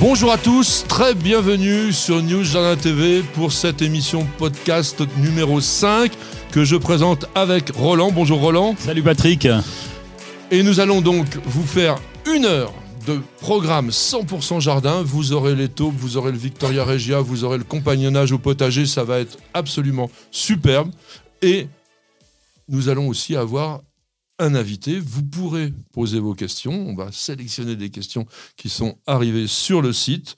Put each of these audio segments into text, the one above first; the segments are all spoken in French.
Bonjour à tous, très bienvenue sur News Jardin TV pour cette émission podcast numéro 5 que je présente avec Roland. Bonjour Roland. Salut Patrick. Et nous allons donc vous faire une heure de programme 100% jardin. Vous aurez les taupes, vous aurez le Victoria Regia, vous aurez le compagnonnage au potager. Ça va être absolument superbe. Et nous allons aussi avoir un invité. Vous pourrez poser vos questions. On va sélectionner des questions qui sont arrivées sur le site.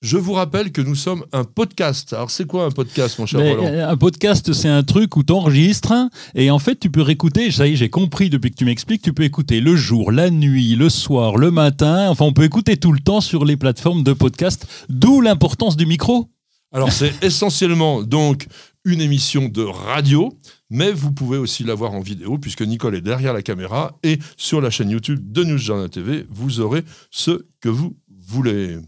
Je vous rappelle que nous sommes un podcast. Alors, c'est quoi un podcast, mon cher Mais, Roland euh, un podcast, c'est un truc où tu enregistres et en fait, tu peux réécouter. Ça y est, j'ai compris depuis que tu m'expliques. Tu peux écouter le jour, la nuit, le soir, le matin. Enfin, on peut écouter tout le temps sur les plateformes de podcast. D'où l'importance du micro. Alors, c'est essentiellement donc une émission de radio, mais vous pouvez aussi la voir en vidéo puisque Nicole est derrière la caméra et sur la chaîne YouTube de News Jardin TV, vous aurez ce que vous voulez.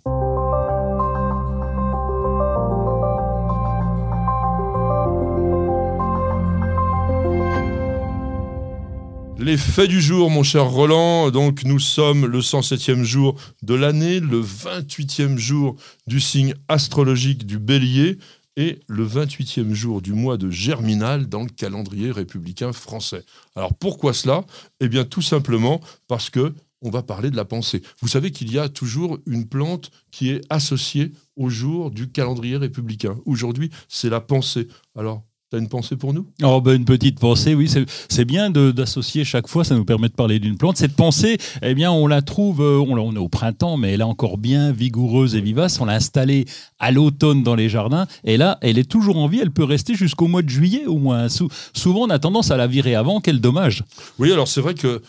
Les faits du jour, mon cher Roland. Donc, nous sommes le 107e jour de l'année, le 28e jour du signe astrologique du bélier et le 28e jour du mois de Germinal dans le calendrier républicain français. Alors, pourquoi cela? Eh bien, tout simplement parce que on va parler de la pensée. Vous savez qu'il y a toujours une plante qui est associée au jour du calendrier républicain. Aujourd'hui, c'est la pensée. Alors, tu as une pensée pour nous? Oh, ben, une petite pensée, oui, c'est- bien d'associer chaque fois, ça nous permet de parler d'une plante. Cette pensée, eh bien, on la trouve, euh, on, on est au printemps, mais elle est encore bien vigoureuse et vivace. On l'a installée à l'automne dans les jardins, et là, elle est toujours en vie, elle peut rester jusqu'au mois de juillet au moins. Sou- souvent, on a tendance à la virer avant, quel dommage. Oui, alors c'est vrai que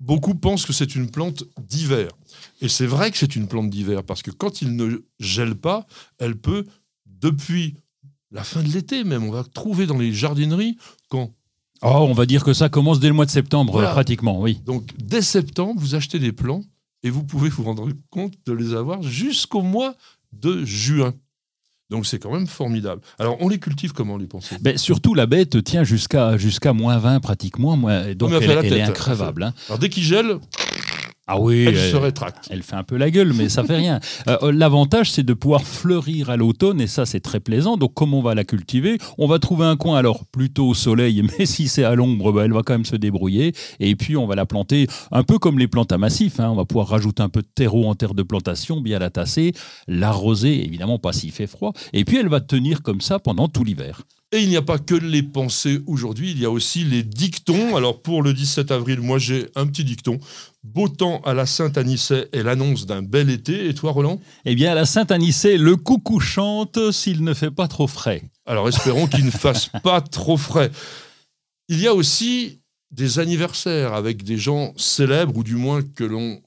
beaucoup pensent que c'est une plante d'hiver. Et c'est vrai que c'est une plante d'hiver, parce que quand il ne gèle pas, elle peut, depuis la fin de l'été même, on va trouver dans les jardineries, quand Oh, on va dire que ça commence dès le mois de septembre, Voilà. pratiquement, oui. Donc, dès septembre, vous achetez des plants et vous pouvez vous rendre compte de les avoir jusqu'au mois de juin. Donc, c'est quand même formidable. Alors, on les cultive comment, les pensées? Ben, surtout, la bête tient jusqu'à jusqu'à moins 20 pratiquement, moins- donc elle elle, est tête. increvable. hein. Alors, dès qu'il gèle, Ah oui, elle elle- se rétracte. Elle fait un peu la gueule, mais ça fait rien. Euh, L'avantage, c'est de pouvoir fleurir à l'automne, et ça, c'est très plaisant. Donc, comme on va la cultiver On va trouver un coin, alors plutôt au soleil, mais si c'est à l'ombre, ben, elle va quand même se débrouiller. Et puis, on va la planter un peu comme les plantes à massif. hein. On va pouvoir rajouter un peu de terreau en terre de plantation, bien la tasser, l'arroser, évidemment pas s'il fait froid. Et puis, elle va tenir comme ça pendant tout l'hiver. Et il n'y a pas que les pensées aujourd'hui, il y a aussi les dictons. Alors pour le 17 avril, moi j'ai un petit dicton. Beau temps à la Saint-Anicet et l'annonce d'un bel été. Et toi Roland? Eh bien, à la Saint-Anicet, le coucou chante s'il ne fait pas trop frais. Alors espérons qu'il ne fasse pas trop frais. Il y a aussi des anniversaires avec des gens célèbres, ou du moins que l'on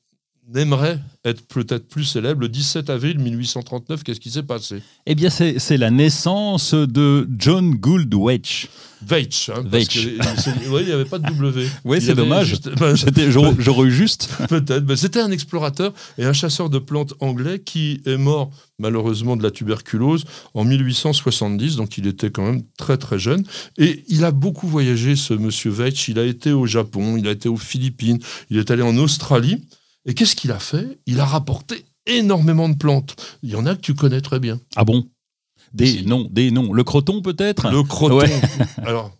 aimerait être peut-être plus célèbre. Le 17 avril 1839, qu'est-ce qui s'est passé? Eh bien, c'est la naissance de John Gould. Veitch. Hein, Veitch. c'est- ouais, il n'y avait pas de W. Oui, c'est dommage. juste- ben, J'aurais eu juste. Peut-être. Mais C'était un explorateur et un chasseur de plantes anglais qui est mort malheureusement de la tuberculose en 1870. Donc il était quand même très très jeune. Et il a beaucoup voyagé, ce monsieur Veitch. Il a été au Japon, il a été aux Philippines, il est allé en Australie. Et qu'est-ce qu'il a fait? Il a rapporté énormément de plantes. Il y en a que tu connais très bien. Ah bon? Des Si. noms, des noms. Le croton peut-être? Le croton. Ouais. Alors,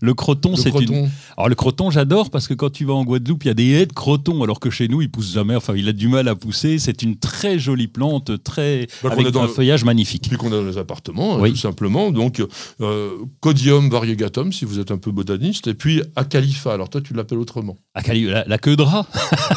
Le croton, c'est une. Alors le croton, j'adore parce que quand tu vas en Guadeloupe, il y a des haies de croton, alors que chez nous, il pousse jamais. Enfin, il a du mal à pousser. C'est une très jolie plante, très Bah, avec dans un le- feuillage magnifique. Puis qu'on est dans les appartements, Oui. tout simplement. Donc, euh, Codium variegatum, si vous êtes un peu botaniste. Et puis, Acalifa. Alors, toi, tu l'appelles autrement. Ah, la, la queue de rat,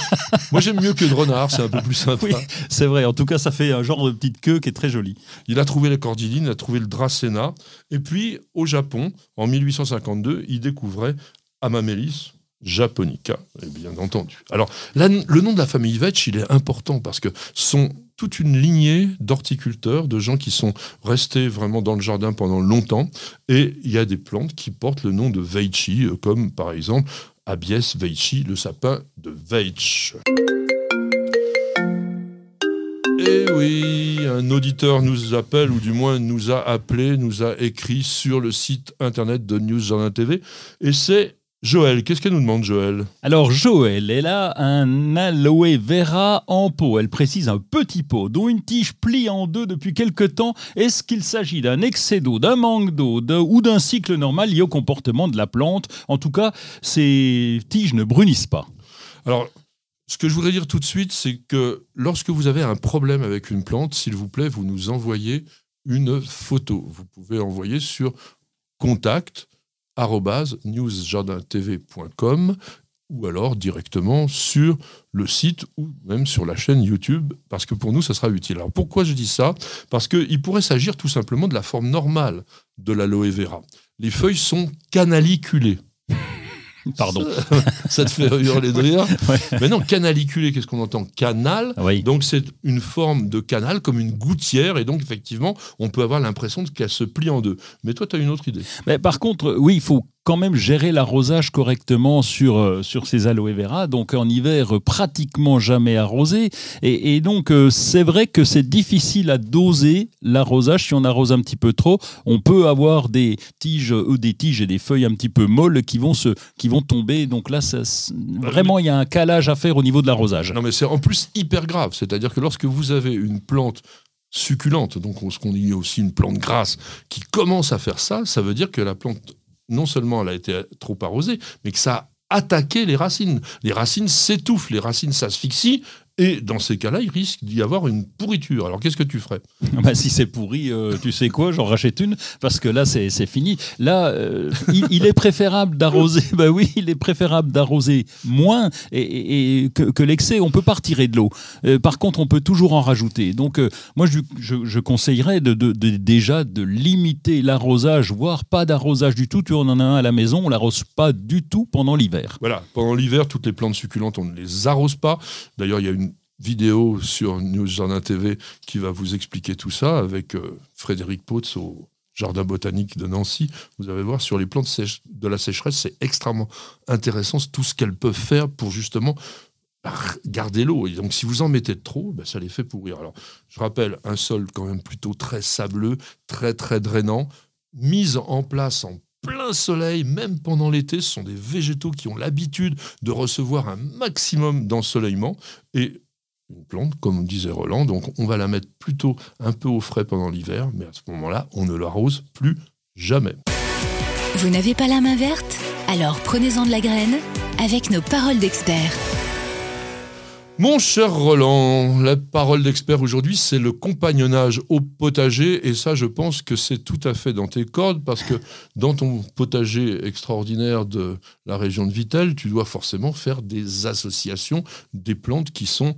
Moi, j'aime mieux que de renard, c'est un peu plus sympa. Oui. c'est vrai. En tout cas, ça fait un genre de petite queue qui est très jolie. Il a trouvé les cordylines, il a trouvé le dracena. Et puis, au Japon, en 1852, il découvrait Amamelis japonica, et bien entendu. Alors, la- le nom de la famille Vetch, il est important parce que sont toute une lignée d'horticulteurs, de gens qui sont restés vraiment dans le jardin pendant longtemps. Et il y a des plantes qui portent le nom de Veitchi, euh, comme par exemple Abies Veitchi, le sapin de Veitch. Eh oui, un auditeur nous appelle, ou du moins nous a appelé, nous a écrit sur le site internet de News TV, et c'est Joël, qu'est-ce qu'elle nous demande, Joël? Alors, Joël, elle a un aloe vera en pot. Elle précise un petit pot dont une tige plie en deux depuis quelque temps. Est-ce qu'il s'agit d'un excès d'eau, d'un manque d'eau ou d'un cycle normal lié au comportement de la plante? En tout cas, ces tiges ne brunissent pas. Alors, ce que je voudrais dire tout de suite, c'est que lorsque vous avez un problème avec une plante, s'il vous plaît, vous nous envoyez une photo. Vous pouvez envoyer sur contact newsjardintv.com ou alors directement sur le site ou même sur la chaîne YouTube, parce que pour nous, ça sera utile. Alors pourquoi je dis ça? Parce qu'il pourrait s'agir tout simplement de la forme normale de l'aloe vera. Les feuilles sont canaliculées. Pardon. Ça, te fait hurler de rire. Mais non, canaliculé, qu'est-ce qu'on entend? Canal. Donc c'est une forme de canal comme une gouttière et donc effectivement on peut avoir l'impression qu'elle se plie en deux. Mais toi tu as une autre idée. Mais par contre, oui, il faut quand même gérer l'arrosage correctement sur, euh, sur ces aloe vera. Donc en hiver, pratiquement jamais arrosé. Et, donc euh, c'est vrai que c'est difficile à doser l'arrosage. Si on arrose un petit peu trop, on peut avoir des tiges, des tiges et des feuilles un petit peu molles qui vont, se, qui vont tomber. Donc là, vraiment, il y a un calage à faire au niveau de l'arrosage. Non, mais c'est en plus hyper grave. C'est-à-dire que lorsque vous avez une plante succulente, donc ce qu'on dit aussi une plante grasse, qui commence à faire ça, ça veut dire que la plante non seulement elle a été trop arrosée, mais que ça a attaqué les racines. Les racines s'étouffent, les racines s'asphyxient, et dans ces cas-là, il risque d'y avoir une pourriture. Alors qu'est-ce que tu ferais? Bah, Si c'est pourri, euh, tu sais quoi, j'en rachète une, parce que là, c'est fini. Là, euh, il, est préférable d'arroser, bah oui, il est préférable d'arroser moins et, que, l'excès. On peut pas retirer de l'eau. Euh, par contre, on peut toujours en rajouter. Donc, moi, je, je, conseillerais de, déjà de limiter l'arrosage, voire pas d'arrosage du tout. Tu en as un à la maison, on l'arrose pas du tout pendant l'hiver. Voilà, pendant l'hiver, toutes les plantes succulentes, on ne les arrose pas. D'ailleurs, il y a une vidéo sur News Jardin TV qui va vous expliquer tout ça avec euh, Frédéric Potts au Jardin botanique de Nancy. Vous allez voir sur les plantes de la sécheresse, c'est extrêmement intéressant tout ce qu'elles peuvent faire pour justement garder l'eau. Donc, si vous en mettez trop, bah, ça les fait pourrir. Alors, je rappelle, un sol quand même plutôt très sableux, très très drainant, mise en place en plein soleil, même pendant l'été. Ce sont des végétaux qui ont l'habitude de recevoir un maximum d'ensoleillement. Et une plante, comme disait Roland. Donc on va la mettre plutôt un peu au frais pendant l'hiver, mais à ce moment-là, on ne l'arrose plus jamais. Vous n'avez pas la main verte? Alors prenez-en de la graine avec nos paroles d'experts. Mon cher Roland, la parole d'expert aujourd'hui, c'est le compagnonnage au potager. Et ça, je pense que c'est tout à fait dans tes cordes parce que dans ton potager extraordinaire de la région de Vittel, tu dois forcément faire des associations des plantes qui sont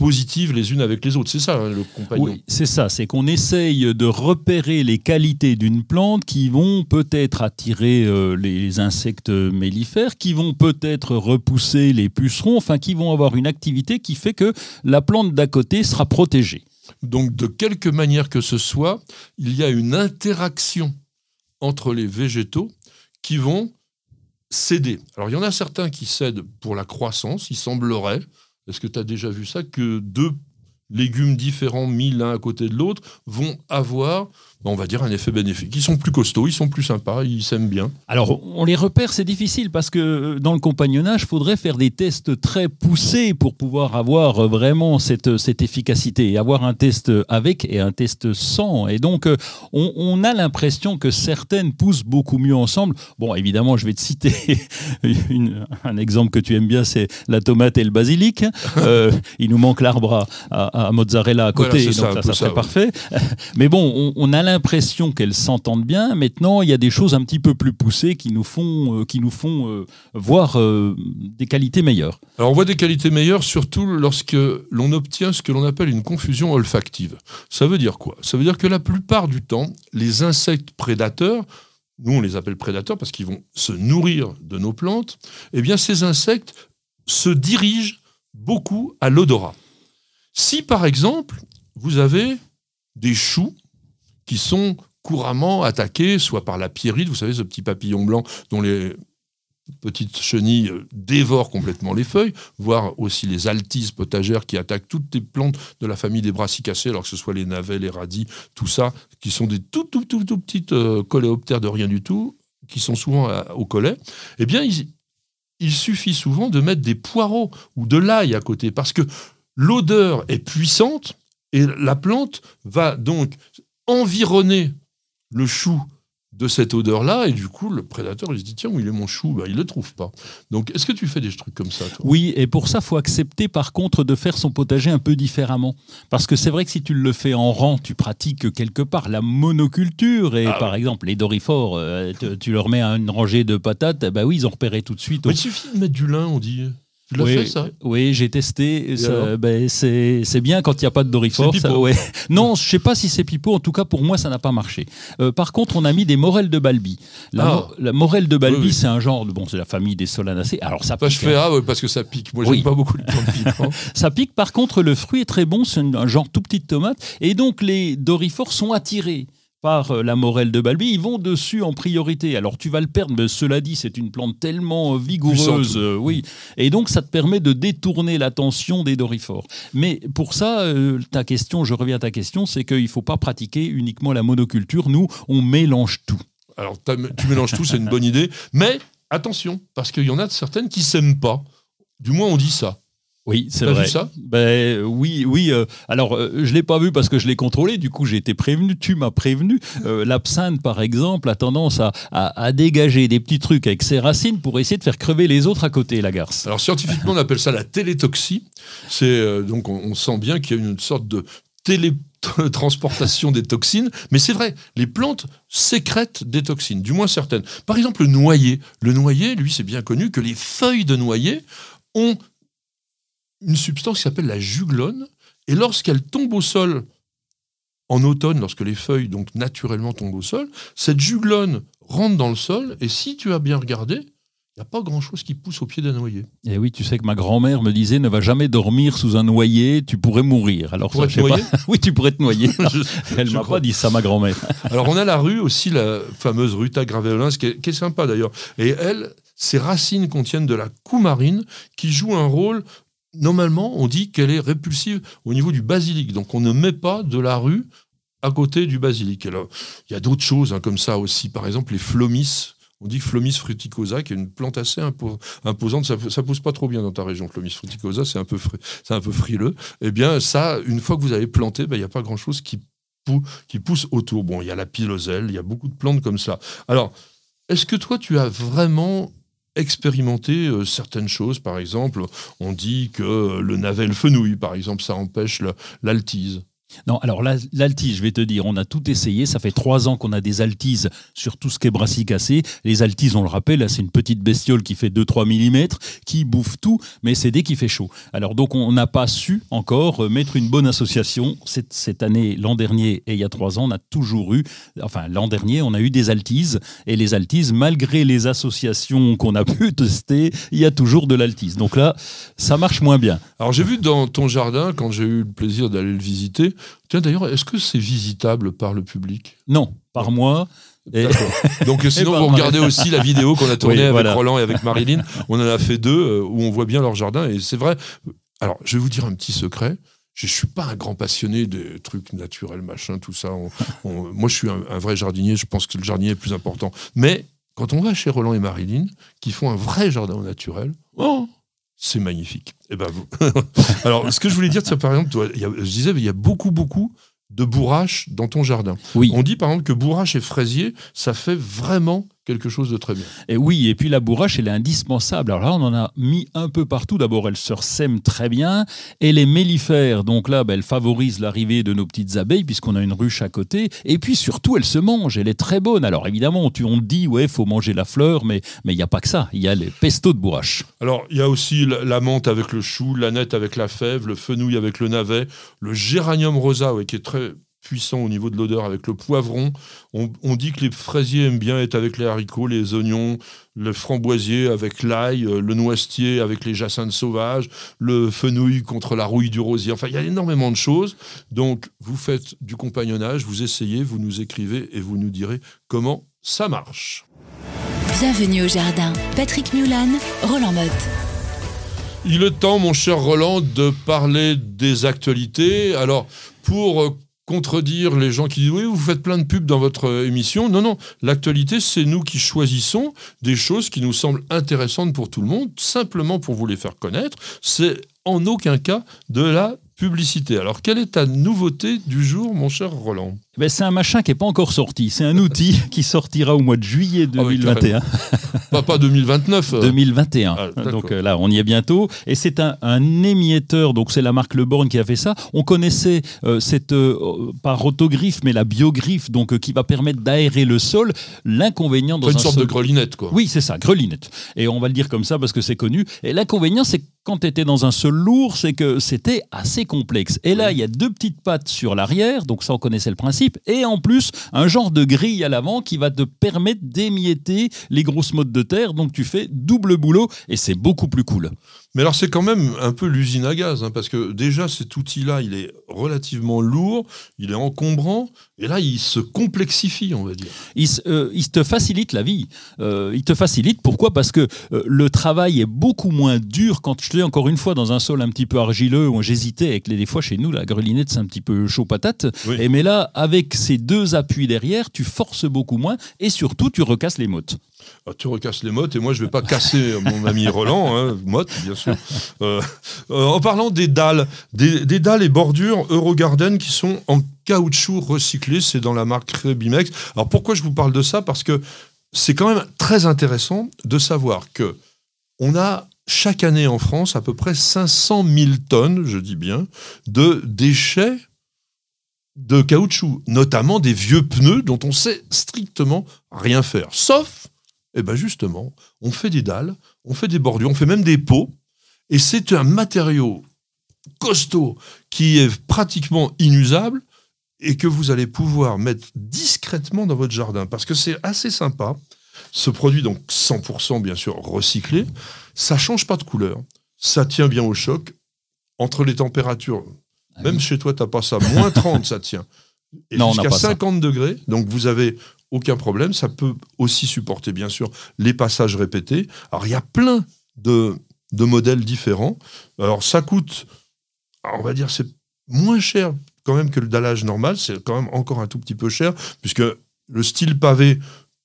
positives les unes avec les autres. C'est ça, hein, le compagnon. Oui, c'est ça. C'est qu'on essaye de repérer les qualités d'une plante qui vont peut-être attirer euh, les insectes mellifères, qui vont peut-être repousser les pucerons, enfin, qui vont avoir une activité qui fait que la plante d'à côté sera protégée. Donc, de quelque manière que ce soit, il y a une interaction entre les végétaux qui vont céder. Alors, il y en a certains qui cèdent pour la croissance, il semblerait, est-ce que tu as déjà vu ça Que deux légumes différents mis l'un à côté de l'autre vont avoir on va dire, un effet bénéfique. Ils sont plus costauds, ils sont plus sympas, ils s'aiment bien. Alors, on les repère, c'est difficile parce que euh, dans le compagnonnage, il faudrait faire des tests très poussés pour pouvoir avoir euh, vraiment cette, cette efficacité, avoir un test avec et un test sans. Et donc, euh, on, a l'impression que certaines poussent beaucoup mieux ensemble. Bon, évidemment, je vais te citer un exemple que tu aimes bien, c'est la tomate et le basilic. il nous manque l'arbre à, mozzarella à côté, donc ça, ça, serait parfait. Mais bon, on, on a l'impression qu'elles s'entendent bien. Maintenant, il y a des choses un petit peu plus poussées qui nous font, euh, qui nous font euh, voir euh, des qualités meilleures. Alors, on voit des qualités meilleures surtout lorsque l'on obtient ce que l'on appelle une confusion olfactive. Ça veut dire quoi? Ça veut dire que la plupart du temps, les insectes prédateurs, nous on les appelle prédateurs parce qu'ils vont se nourrir de nos plantes, eh bien ces insectes se dirigent beaucoup à l'odorat. Si par exemple, vous avez des choux qui sont couramment attaqués, soit par la pierrite, vous savez, ce petit papillon blanc dont les petites chenilles euh, dévorent complètement les feuilles, voire aussi les altises potagères qui attaquent toutes les plantes de la famille des brassicacées, alors que ce soit les navets, les radis, tout ça, qui sont des tout, tout, tout, tout petites euh, coléoptères de rien du tout, qui sont souvent euh, au collet, eh bien, il, il suffit souvent de mettre des poireaux ou de l'ail à côté, parce que l'odeur est puissante et la plante va donc environner le chou de cette odeur-là, et du coup, le prédateur, il se dit, tiens, où il est mon chou? Bah, Il ne le trouve pas. Donc, est-ce que tu fais des trucs comme ça toi? Oui, et pour ça, faut accepter, par contre, de faire son potager un peu différemment. Parce que c'est vrai que si tu le fais en rang, tu pratiques quelque part la monoculture, et Ah par exemple, les dorifores, euh, tu, tu leur mets une rangée de patates, bah oui, ils ont repéré tout de suite. Mais Il suffit de mettre du lin, on dit. Tu l'as oui, fait, ça? oui, j'ai testé. ben, c'est c'est bien quand il n'y a pas de Dorifor. C'est ça, pipeau. ouais. Non, je sais pas si c'est pipeau. En tout cas, pour moi, ça n'a pas marché. Euh, par contre, on a mis des morelles de Balbi. La, Ah. mo- la morelle de Balbi, Oui, oui. c'est un genre de bon, c'est la famille des solanacées. Alors ça Bah, pique. je fais ah ouais, parce que ça pique. Moi, j'aime pas beaucoup le temps piquant. Ça pique. Par contre, le fruit est très bon. C'est un genre tout petite tomate. Et donc, les dorifores sont attirés par euh, la morelle de Balbi, ils vont dessus en priorité. Alors tu vas le perdre, mais cela dit, c'est une plante tellement euh, vigoureuse, euh, oui. Et donc ça te permet de détourner l'attention des dorifores. Mais pour ça, euh, ta question, je reviens à ta question, c'est qu'il ne faut pas pratiquer uniquement la monoculture. Nous, on mélange tout. Alors, tu mélanges tout, c'est une bonne idée. Mais attention, parce qu'il y en a certaines qui s'aiment pas. Du moins, on dit ça. Oui, c'est vrai. vu ça? Ben oui, oui. euh, alors, euh, je l'ai pas vu parce que je l'ai contrôlé. Du coup, j'ai été prévenu. Tu m'as prévenu. Euh, L'absinthe, par exemple, a tendance à, à- à dégager des petits trucs avec ses racines pour essayer de faire crever les autres à côté, la garce. Alors, scientifiquement, on appelle ça la télétoxie. C'est euh, donc, on, on sent bien qu'il y a une sorte de télétransportation des toxines. Mais c'est vrai, les plantes sécrètent des toxines, du moins certaines. Par exemple, le noyer. Le noyer, lui, c'est bien connu que les feuilles de noyer ont une substance qui s'appelle la juglone. Et lorsqu'elle tombe au sol en automne, lorsque les feuilles donc naturellement tombent au sol, cette juglone rentre dans le sol. Et si tu as bien regardé, il n'y a pas grand-chose qui pousse au pied d'un noyer. Et oui, tu sais que ma grand-mère me disait ne va jamais dormir sous un noyer, tu pourrais mourir. Alors, Pourrais ça, je sais pas. oui, tu pourrais te noyer. Je- Elle m'a pas dit ça, ma grand-mère. Alors on a la rue aussi, la fameuse Ruta graveolens, qui est, qui est sympa d'ailleurs. Et elle, ses racines contiennent de la coumarine qui joue un rôle. Normalement, on dit qu'elle est répulsive au niveau du basilic. Donc on ne met pas de la rue à côté du basilic. Il y a d'autres choses hein, comme ça aussi. Par exemple, les flomis. On dit Flomis fruticosa, qui est une plante assez impo- imposante. Ça, ça pousse pas trop bien dans ta région, Flomis fruticosa, c'est un peu, un peu frileux. Eh bien, ça, une fois que vous avez planté, ben, il n'y a pas grand-chose qui, pou- qui pousse autour. Bon, il y a la piloselle, il y a beaucoup de plantes comme ça. Alors, est-ce que toi, tu as vraiment expérimenté euh, certaines choses Par exemple, on dit que le navet, le fenouil, par exemple, ça empêche l'altise. Non, alors la- l'altise, je vais te dire, on a tout essayé. Ça fait trois ans qu'on a des altises sur tout ce qui est brassicacé. Les altises, on le rappelle, c'est une petite bestiole qui fait 2-3 mm, qui bouffe tout, mais c'est dès qu'il fait chaud. Alors donc, on n'a pas su encore euh, mettre une bonne association. Cette, cette année, l'an dernier et il y a trois ans, on a toujours eu, enfin l'an dernier, on a eu des altises. Et les altises, malgré les associations qu'on a pu tester, il y a toujours de l'altise. Donc là, ça marche moins bien. Alors, j'ai vu dans ton jardin, quand j'ai eu le plaisir d'aller le visiter, tiens d'ailleurs, est-ce que c'est visitable par le public Non, par moi. Et-. Donc sinon, par vous regardez aussi la vidéo qu'on a tournée Oui, avec voilà. Roland et avec Marilyn. On en a fait deux euh, où on voit bien leur jardin. Et c'est vrai. Alors, je vais vous dire un petit secret. Je suis pas un grand passionné des trucs naturels, machin, tout ça. On- on- moi, je suis un, un vrai jardinier. Je pense que le jardinier est plus important. Mais quand on va chez Roland et Marilyn, qui font un vrai jardin au naturel, oh, c'est magnifique. Et ben vous. Alors, ce que je voulais dire, c'est par exemple, toi, il y a- je disais, il y a beaucoup, beaucoup de bourrache dans ton jardin. Oui. On dit par exemple que bourrache et fraisier, ça fait vraiment quelque chose de très bien. Et oui, et puis la bourrache, elle est indispensable. Alors là, on en a mis un peu partout. D'abord, elle se sème très bien. Et les mellifères, donc là, ben, elle favorise l'arrivée de nos petites abeilles, puisqu'on a une ruche à côté. Et puis surtout, elle se mange. Elle est très bonne. Alors évidemment, tu, on te dit, ouais, faut manger la fleur, mais mais il n'y a pas que ça. Il y a les pestos de bourrache. Alors, il y a aussi la, la menthe avec le chou, l'aneth avec la fève, le fenouil avec le navet, le géranium rosa, ouais, qui est très puissant au niveau de l'odeur avec le poivron. On, on dit que les fraisiers aiment bien être avec les haricots, les oignons, le framboisier avec l'ail, euh, le noisetier avec les jacinthes sauvages, le fenouil contre la rouille du rosier. Enfin, il y a énormément de choses. Donc, vous faites du compagnonnage, vous essayez, vous nous écrivez et vous nous direz comment ça marche. Bienvenue au jardin. Patrick Mulan, Roland Motte. Il est temps, mon cher Roland, de parler des actualités. Alors, pour euh, contredire les gens qui disent oui, vous faites plein de pubs dans votre euh, émission. Non, non, l'actualité, c'est nous qui choisissons des choses qui nous semblent intéressantes pour tout le monde, simplement pour vous les faire connaître. C'est en aucun cas de la publicité. Alors, quelle est ta nouveauté du jour, mon cher Roland? Ben, C'est un machin qui n'est pas encore sorti. C'est un outil qui sortira au mois de juillet Ah oui, 2021. pas, pas 2029. euh. 2021. Ah, d'accord. donc euh, là, on y est bientôt. Et c'est un, un émietteur, donc c'est la marque Le Borgne qui a fait ça. On connaissait euh, cette, euh, pas rotogriffe, mais la biogriffe, donc euh, qui va permettre d'aérer le sol. L'inconvénient dans une un sorte sol- de grelinette, quoi. Oui, c'est ça, grelinette. Et on va le dire comme ça parce que c'est connu. Et l'inconvénient, c'est quand tu étais dans un sol lourd, c'est que c'était assez complexe. Et là, il y a deux petites pattes sur l'arrière, donc ça, on connaissait le principe. Et en plus, un genre de grille à l'avant qui va te permettre d'émietter les grosses mottes de terre. Donc tu fais double boulot et c'est beaucoup plus cool. Mais alors, c'est quand même un peu l'usine à gaz, hein, parce que déjà, cet outil-là, il est relativement lourd, il est encombrant, et là, il se complexifie, on va dire. Il, euh, il te facilite la vie. Euh, il te facilite. Pourquoi? Parce que euh, le travail est beaucoup moins dur quand je dis encore une fois dans un sol un petit peu argileux où j'hésitais avec les des fois chez nous la grelinette c'est un petit peu chaud patate. Oui. Et mais là avec ces deux appuis derrière tu forces beaucoup moins et surtout tu recasses les mottes. Ah, tu recasses les mottes, et moi, je vais pas casser mon ami Roland, hein, motte, bien sûr. Euh, euh, en parlant des dalles, des, des dalles et bordures Eurogarden qui sont en caoutchouc recyclé, c'est dans la marque Rebimex. Alors, pourquoi je vous parle de ça? Parce que c'est quand même très intéressant de savoir que on a chaque année en France à peu près 500 000 tonnes, je dis bien, de déchets de caoutchouc, notamment des vieux pneus dont on sait strictement rien faire. Sauf, eh ben justement, on fait des dalles, on fait des bordures, on fait même des pots, et c'est un matériau costaud qui est pratiquement inusable et que vous allez pouvoir mettre discrètement dans votre jardin parce que c'est assez sympa. Ce produit, donc 100% bien sûr recyclé, ça change pas de couleur, ça tient bien au choc. Entre les températures, Ah même chez toi, t'as pas ça, moins 30 ça tient. Et jusqu'à pas ça. 50 degrés, donc vous avez aucun problème. Ça peut aussi supporter, bien sûr, les passages répétés. Alors, il y a plein de, de modèles différents. Alors, ça coûte, on va dire, c'est moins cher quand même que le dallage normal. C'est quand même encore un tout petit peu cher, puisque le style pavé,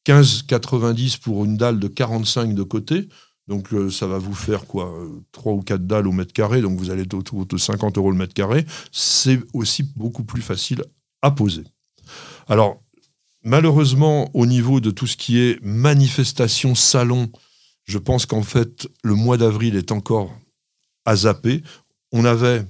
15,90 pour une dalle de 45 de côté. Donc, euh, ça va vous faire quoi 3 ou 4 dalles au mètre carré. Donc, vous allez être autour de 50 euros le mètre carré. C'est aussi beaucoup plus facile à poser. Alors, malheureusement, au niveau de tout ce qui est manifestation, salon, je pense qu'en fait, le mois d'avril est encore à zapper. On avait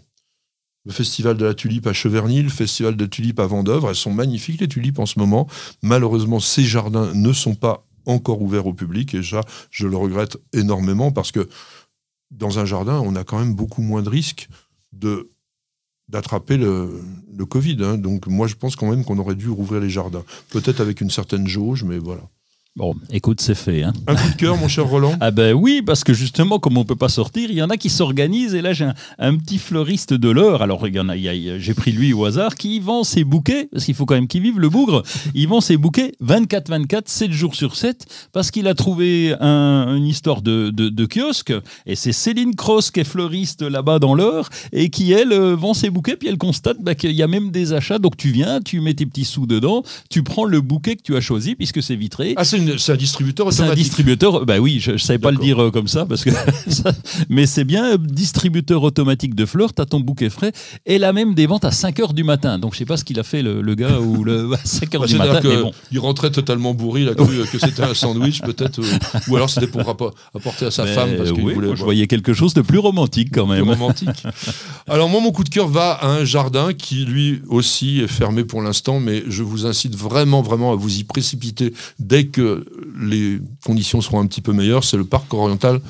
le festival de la tulipe à Cheverny, le festival de tulipes à Vendœuvre. Elles sont magnifiques, les tulipes, en ce moment. Malheureusement, ces jardins ne sont pas encore ouverts au public. Et ça, je le regrette énormément parce que dans un jardin, on a quand même beaucoup moins de risques de d'attraper le, Covid. hein. Donc moi, je pense quand même qu'on aurait dû rouvrir les jardins. Peut-être avec une certaine jauge, mais voilà. Bon, écoute, c'est fait. Hein. Un coup de cœur, mon cher Roland Ah ben oui, parce que justement, comme on peut pas sortir, il y en a qui s'organisent. Et là, j'ai un, un petit fleuriste de l'heure. Alors, il y en a, a- j'ai pris lui au hasard, qui vend ses bouquets, parce qu'il faut quand même qu'il vive, le bougre. Il vend ses bouquets 24-24, 7 jours sur 7, parce qu'il a trouvé un- une histoire de, de, de kiosque. Et c'est Céline Cross qui est fleuriste là-bas dans l'heure, et qui, elle, euh, vend ses bouquets, puis elle constate bah, qu'il y a même des achats. Donc, tu viens, tu mets tes petits sous dedans, tu prends le bouquet que tu as choisi, puisque c'est vitré. Ah, c'est un distributeur C'est un automatique. distributeur, bah oui, je ne savais pas le dire euh, comme ça, parce que ça- mais c'est bien, euh, distributeur automatique de fleurs, tu as ton bouquet frais, et là même des ventes à 5 h du matin. Donc je sais pas ce qu'il a fait le, le gars ou le, à 5 h Bah, du matin, mais que bon. il rentrait totalement bourré, il a cru que c'était un sandwich, peut-être, euh, ou alors c'était pour apporter à sa Mais, femme parce oui, voulait. moi, je voyais quelque chose de plus romantique quand plus même. romantique. Alors moi, mon coup de cœur va à un jardin qui lui aussi est fermé pour l'instant, mais je vous incite vraiment, vraiment à vous y précipiter dès que les conditions seront un petit peu meilleures. C'est le parc oriental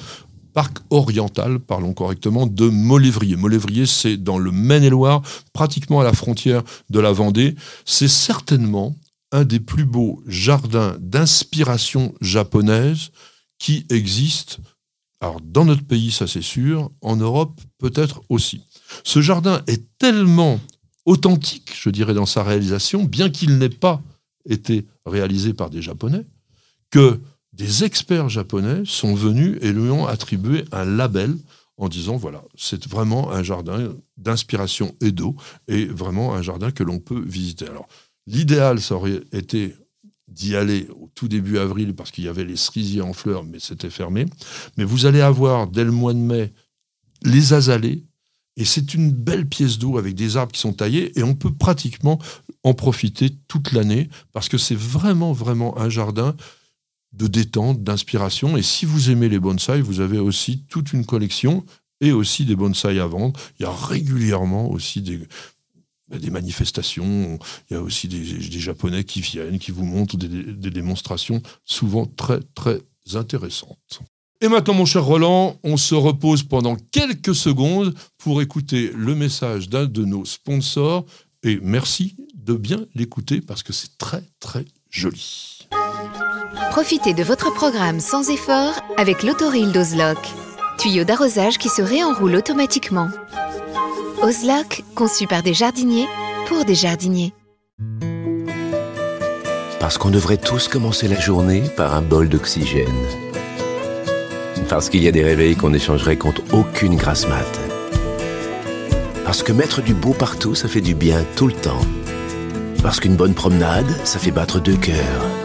parc oriental, parlons correctement, de Molévrier. Molévrier, c'est dans le Maine-et-Loire, pratiquement à la frontière de la Vendée. C'est certainement un des plus beaux jardins d'inspiration japonaise qui existent. Alors, dans notre pays, ça c'est sûr, en Europe peut-être aussi. Ce jardin est tellement authentique, je dirais, dans sa réalisation, bien qu'il n'ait pas été réalisé par des Japonais, que des experts japonais sont venus et lui ont attribué un label en disant voilà, c'est vraiment un jardin d'inspiration Edo et vraiment un jardin que l'on peut visiter. Alors, l'idéal, ça aurait été d'y aller au tout début avril parce qu'il y avait les cerisiers en fleurs, mais c'était fermé. Mais vous allez avoir dès le mois de mai les azalées, et c'est une belle pièce d'eau avec des arbres qui sont taillés, et on peut pratiquement en profiter toute l'année parce que c'est vraiment, vraiment un jardin de détente, d'inspiration. Et si vous aimez les bonsaïs, vous avez aussi toute une collection et aussi des bonsaïs à vendre. Il y a régulièrement aussi des, des manifestations, il y a aussi des, Japonais qui viennent, qui vous montrent des, des, démonstrations souvent très, très intéressantes. Et maintenant, mon cher Roland, on se repose pendant quelques secondes pour écouter le message d'un de nos sponsors. Et merci de bien l'écouter parce que c'est très, très joli. Profitez de votre programme sans effort avec l'autoril d'Ozlock. Tuyau d'arrosage qui se réenroule automatiquement. Ozlock, conçu par des jardiniers pour des jardiniers. Parce qu'on devrait tous commencer la journée par un bol d'oxygène. Parce qu'il y a des réveils qu'on échangerait contre aucune grasse mat. Parce que mettre du beau partout, ça fait du bien tout le temps. Parce qu'une bonne promenade, ça fait battre deux cœurs.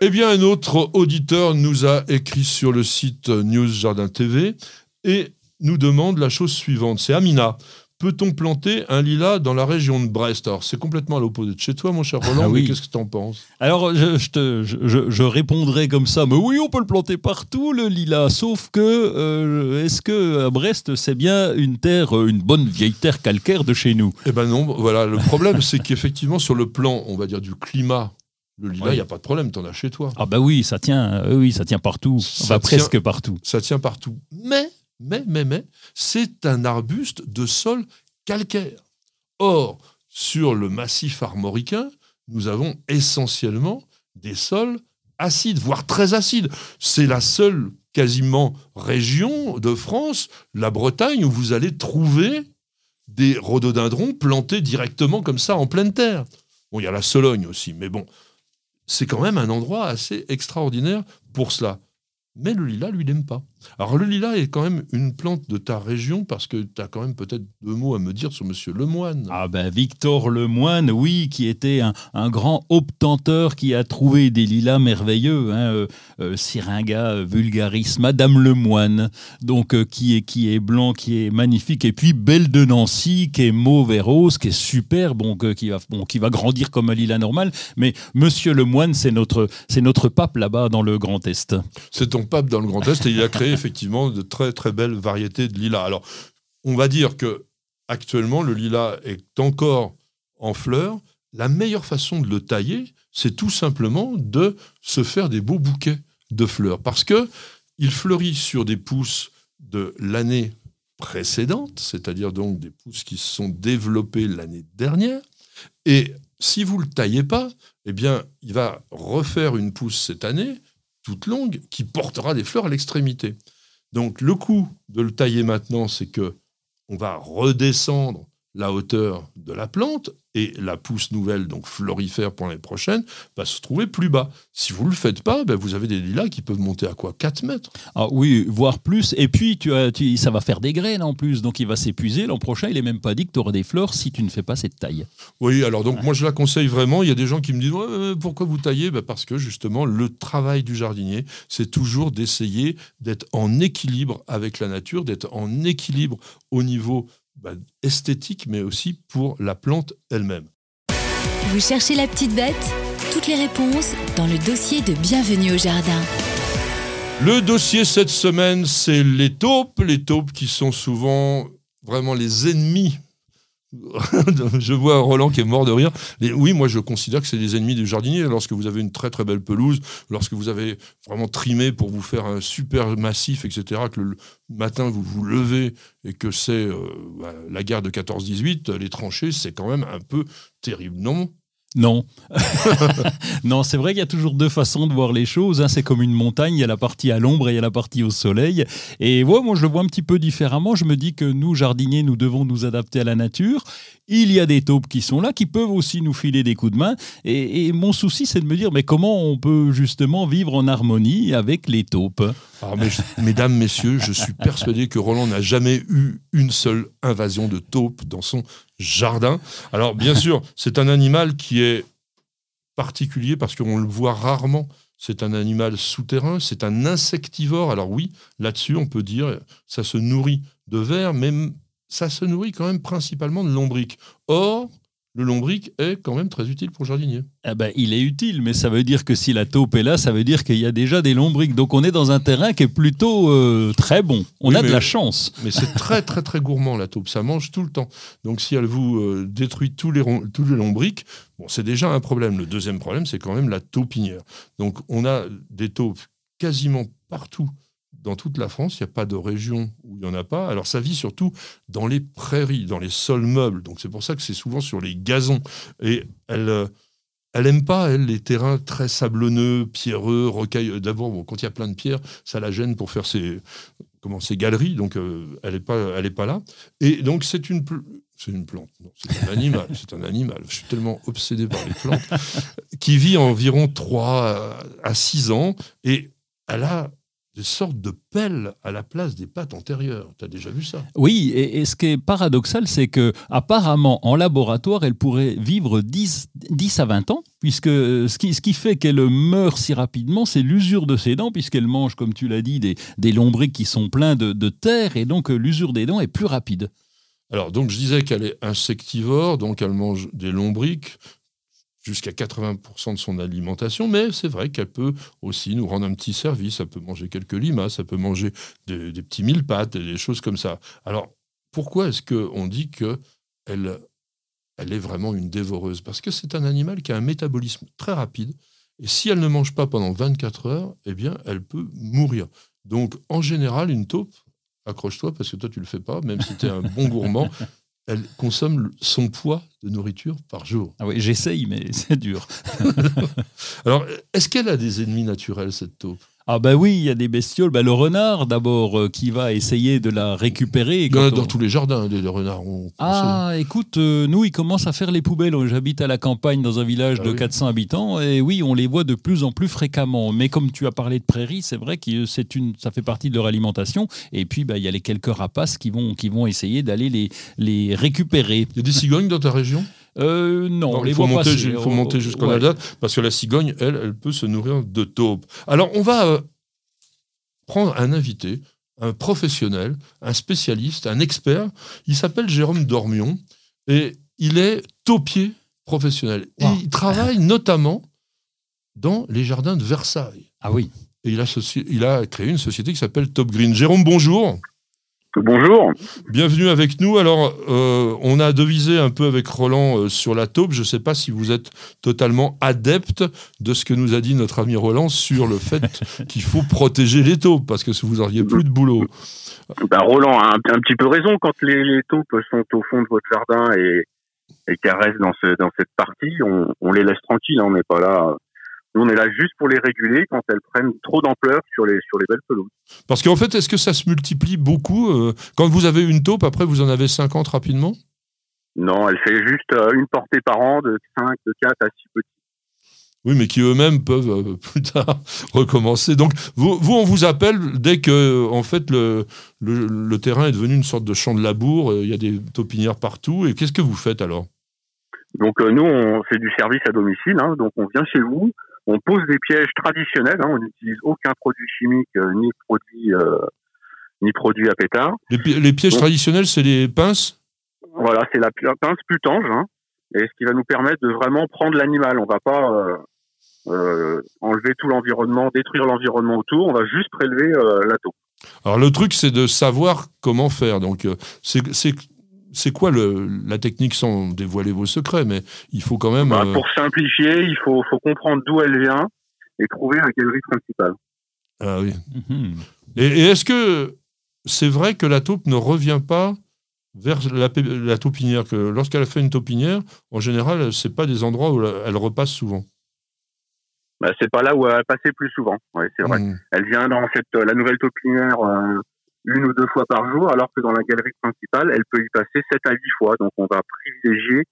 Eh bien, un autre auditeur nous a écrit sur le site News Jardin TV et nous demande la chose suivante. C'est Amina. Peut-on planter un lilas dans la région de Brest? Alors, c'est complètement à l'opposé de chez toi, mon cher Roland, ah oui. mais qu'est-ce que tu en penses? Alors, je, te, je, répondrai comme ça, mais oui, on peut le planter partout, le lilas, sauf que, euh, est-ce que à Brest, c'est bien une terre, une bonne vieille terre calcaire de chez nous? Eh ben non, voilà, le problème, c'est qu'effectivement, sur le plan, on va dire, du climat le lilas, il n'y a pas de problème, tu en as chez toi. Ah bah oui, ça tient, euh, oui, ça tient partout, ça presque partout. Ça tient partout. Mais, mais, mais, mais, c'est un arbuste de sol calcaire. Or, sur le massif armoricain, nous avons essentiellement des sols acides, voire très acides. C'est la seule quasiment région de France, la Bretagne, où vous allez trouver des rhododendrons plantés directement comme ça en pleine terre. Bon, il y a la Sologne aussi, mais bon, c'est quand même un endroit assez extraordinaire pour cela. Mais le lilas, lui, n'aime pas. Alors le lilas est quand même une plante de ta région parce que tu as quand même peut-être deux mots à me dire sur Monsieur Lemoine. Ah ben Victor Lemoine, oui, qui était un, grand obtenteur qui a trouvé des lilas merveilleux. Hein, euh, euh, Syringa vulgaris, Madame Lemoine, donc euh, qui est qui est blanc, qui est magnifique, et puis Belle de Nancy, qui est mauvais rose, qui est super, bon, qui va bon, qui va grandir comme un lilas normal. Mais Monsieur Lemoine, c'est notre c'est notre pape là-bas dans le Grand Est. C'est ton pape dans le Grand Est et il a créé effectivement de très très belles variétés de lilas. Alors, on va dire que actuellement le lilas est encore en fleurs. La meilleure façon de le tailler, c'est tout simplement de se faire des beaux bouquets de fleurs parce que il fleurit sur des pousses de l'année précédente, c'est-à-dire donc des pousses qui se sont développées l'année dernière. Et si vous le taillez pas, eh bien, il va refaire une pousse cette année toute longue qui portera des fleurs à l'extrémité. Donc le coût de le tailler maintenant, c'est que on va redescendre la hauteur de la plante et la pousse nouvelle, donc florifère pour l'année prochaine, va se trouver plus bas. Si vous ne le faites pas, ben vous avez des lilas qui peuvent monter à quoi? 4 mètres ah Oui, voire plus. Et puis, tu as, tu, ça va faire des graines en plus, donc il va s'épuiser. L'an prochain, il n'est même pas dit que tu auras des fleurs si tu ne fais pas cette taille. Oui, alors donc moi je la conseille vraiment. Il y a des gens qui me disent pourquoi vous taillez? Ben Parce que justement, le travail du jardinier, c'est toujours d'essayer d'être en équilibre avec la nature, d'être en équilibre au niveau bah, esthétique, mais aussi pour la plante elle-même. Vous cherchez la petite bête? Toutes les réponses dans le dossier de Bienvenue au Jardin. Le dossier cette semaine, c'est les taupes. Les taupes qui sont souvent vraiment les ennemis je vois Roland qui est mort de rire. oui, moi je considère que c'est des ennemis du jardinier. Lorsque vous avez une très très belle pelouse, lorsque vous avez vraiment trimé pour vous faire un super massif, etc., que le matin vous vous levez et que c'est euh, bah, la guerre de 14-18, les tranchées, c'est quand même un peu terrible, non non. non, c'est vrai qu'il y a toujours deux façons de voir les choses. Hein. C'est comme une montagne, il y a la partie à l'ombre et il y a la partie au soleil. Et moi, moi, je le vois un petit peu différemment. Je me dis que nous, jardiniers, nous devons nous adapter à la nature. Il y a des taupes qui sont là, qui peuvent aussi nous filer des coups de main. Et, mon souci, c'est de me dire, mais comment on peut justement vivre en harmonie avec les taupes? Alors, mesdames, messieurs, je suis persuadé que Roland n'a jamais eu une seule invasion de taupes dans son jardin. Alors, bien sûr, c'est un animal qui est particulier parce qu'on le voit rarement. C'est un animal souterrain, c'est un insectivore. Alors oui, là-dessus, on peut dire, ça se nourrit de vers, mais ça se nourrit quand même principalement de lombriques. Or, le lombric est quand même très utile pour le jardinier. Ah ben, il est utile, mais ça veut dire que si la taupe est là, ça veut dire qu'il y a déjà des lombrics. Donc on est dans un terrain qui est plutôt euh, très bon. On a de la chance. Mais c'est très très très gourmand la taupe, ça mange tout le temps. Donc si elle vous euh, détruit tous les, tous les lombrics, bon, c'est déjà un problème. Le deuxième problème, c'est quand même la taupinière. Donc on a des taupes quasiment partout dans toute la France, il n'y a pas de région où il n'y en a pas. Alors ça vit surtout dans les prairies, dans les sols meubles. Donc c'est pour ça que c'est souvent sur les gazons. Et elle, euh, elle aime pas, elle, les terrains très sablonneux, pierreux, rocailleux. D'abord, bon, quand il y a plein de pierres, ça la gêne pour faire ses, comment, ses galeries. Donc euh, elle n'est pas, pas là. Et donc c'est une, c'est une plante, c'est un animal, c'est un animal. Je suis tellement obsédé par les plantes, qui vit environ 3 à 6 ans et elle a des sortes de pelles à la place des pattes antérieures. Tu as déjà vu ça? Oui, et, ce qui est paradoxal, c'est que apparemment en laboratoire, elle pourrait vivre 10, 10 à 20 ans, puisque ce qui, ce qui fait qu'elle meurt si rapidement, c'est l'usure de ses dents, puisqu'elle mange, comme tu l'as dit, des, des lombrics qui sont pleins de, de terre, et donc l'usure des dents est plus rapide. Alors, donc, je disais qu'elle est insectivore, donc elle mange des lombrics jusqu'à 80% de son alimentation, mais c'est vrai qu'elle peut aussi nous rendre un petit service. Elle peut manger quelques limaces, elle peut manger des, petits mille pattes, des choses comme ça. Alors, pourquoi est-ce qu'on dit qu'elle elle est vraiment une dévoreuse? Parce que c'est un animal qui a un métabolisme très rapide, et si elle ne mange pas pendant 24 heures, eh bien, elle peut mourir. Donc, en général, une taupe, accroche-toi parce que toi, tu le fais pas, même si tu es un bon gourmand, elle consomme son poids de nourriture par jour. Ah oui, j'essaye, mais c'est dur. Alors, est-ce qu'elle a des ennemis naturels, cette taupe? Ah ben oui, il y a des bestioles. Ben le renard d'abord euh, qui va essayer de la récupérer. Dans, dans tous les jardins, des, renards. ah écoute, euh, nous ils commencent à faire les poubelles. J'habite à la campagne dans un village ah de 400 habitants et oui, on les voit de plus en plus fréquemment. Mais comme tu as parlé de prairies, c'est vrai que c'est une, ça fait partie de leur alimentation. Et puis ben, il y a les quelques rapaces qui vont, qui vont essayer d'aller les, les récupérer. Il y a des cigognes dans ta région? Euh, non, il faut monter, il faut monter jusqu'en Alsace parce que la cigogne, elle, elle peut se nourrir de taupes. Alors, on va euh, prendre un invité, un professionnel, un spécialiste, un expert. Il s'appelle Jérôme Dormion et il est taupier professionnel. il travaille notamment dans les jardins de Versailles. Ah oui. Et il a, il a créé une société qui s'appelle Top Green. Jérôme, bonjour. Bonjour. Bienvenue avec nous. Alors, euh, on a devisé un peu avec Roland euh, sur la taupe. Je ne sais pas si vous êtes totalement adepte de ce que nous a dit notre ami Roland sur le fait qu'il faut protéger les taupes, parce que vous n'auriez plus de boulot. Ben, Roland a un, petit peu raison. Quand les, taupes sont au fond de votre jardin et, et qu'elles restent dans, ce, dans cette partie, on, les laisse tranquilles. On n'est pas là Nous, on est là juste pour les réguler quand elles prennent trop d'ampleur sur les, sur les belles pelouses. Parce qu'en fait, est-ce que ça se multiplie beaucoup euh, Quand vous avez une taupe, après, vous en avez 50 rapidement? Non, elle fait juste euh, une portée par an de 5, de 4 à 6 petits. Oui, mais qui eux-mêmes peuvent euh, plus tard recommencer. Donc, vous, vous, on vous appelle dès que, en fait, le, le, le terrain est devenu une sorte de champ de labour. euh, Il y a des taupinières partout. Et qu'est-ce que vous faites alors? Donc euh, nous, on fait du service à domicile. hein. donc on vient chez vous, on pose des pièges traditionnels. hein. on n'utilise aucun produit chimique euh, ni produit euh, ni produit à pétard. les, pi- les pièges traditionnels, c'est les pinces? Voilà, c'est la pi- pince putange, hein, et ce qui va nous permettre de vraiment prendre l'animal. On va pas euh, euh, enlever tout l'environnement, détruire l'environnement autour. On va juste prélever euh, la taupe. Alors, le truc, c'est de savoir comment faire. Donc, euh, c'est c'est- quoi le, la technique sans dévoiler vos secrets Mais il faut quand même. Bah, euh, Pour simplifier, il faut, faut comprendre d'où elle vient et trouver la galerie principale. Ah oui. Mhm. Et, et est-ce que c'est vrai que la taupe ne revient pas vers la, la taupinière que lorsqu'elle a fait une taupinière, en général, c'est pas des endroits où elle repasse souvent? Bah, c'est pas là où elle a passé plus souvent. Ouais, c'est vrai. Mm. Elle vient dans cette, la nouvelle taupinière euh, une ou deux fois par jour, alors que dans la galerie principale, elle peut y passer sept à huit fois. Donc, on va privilégier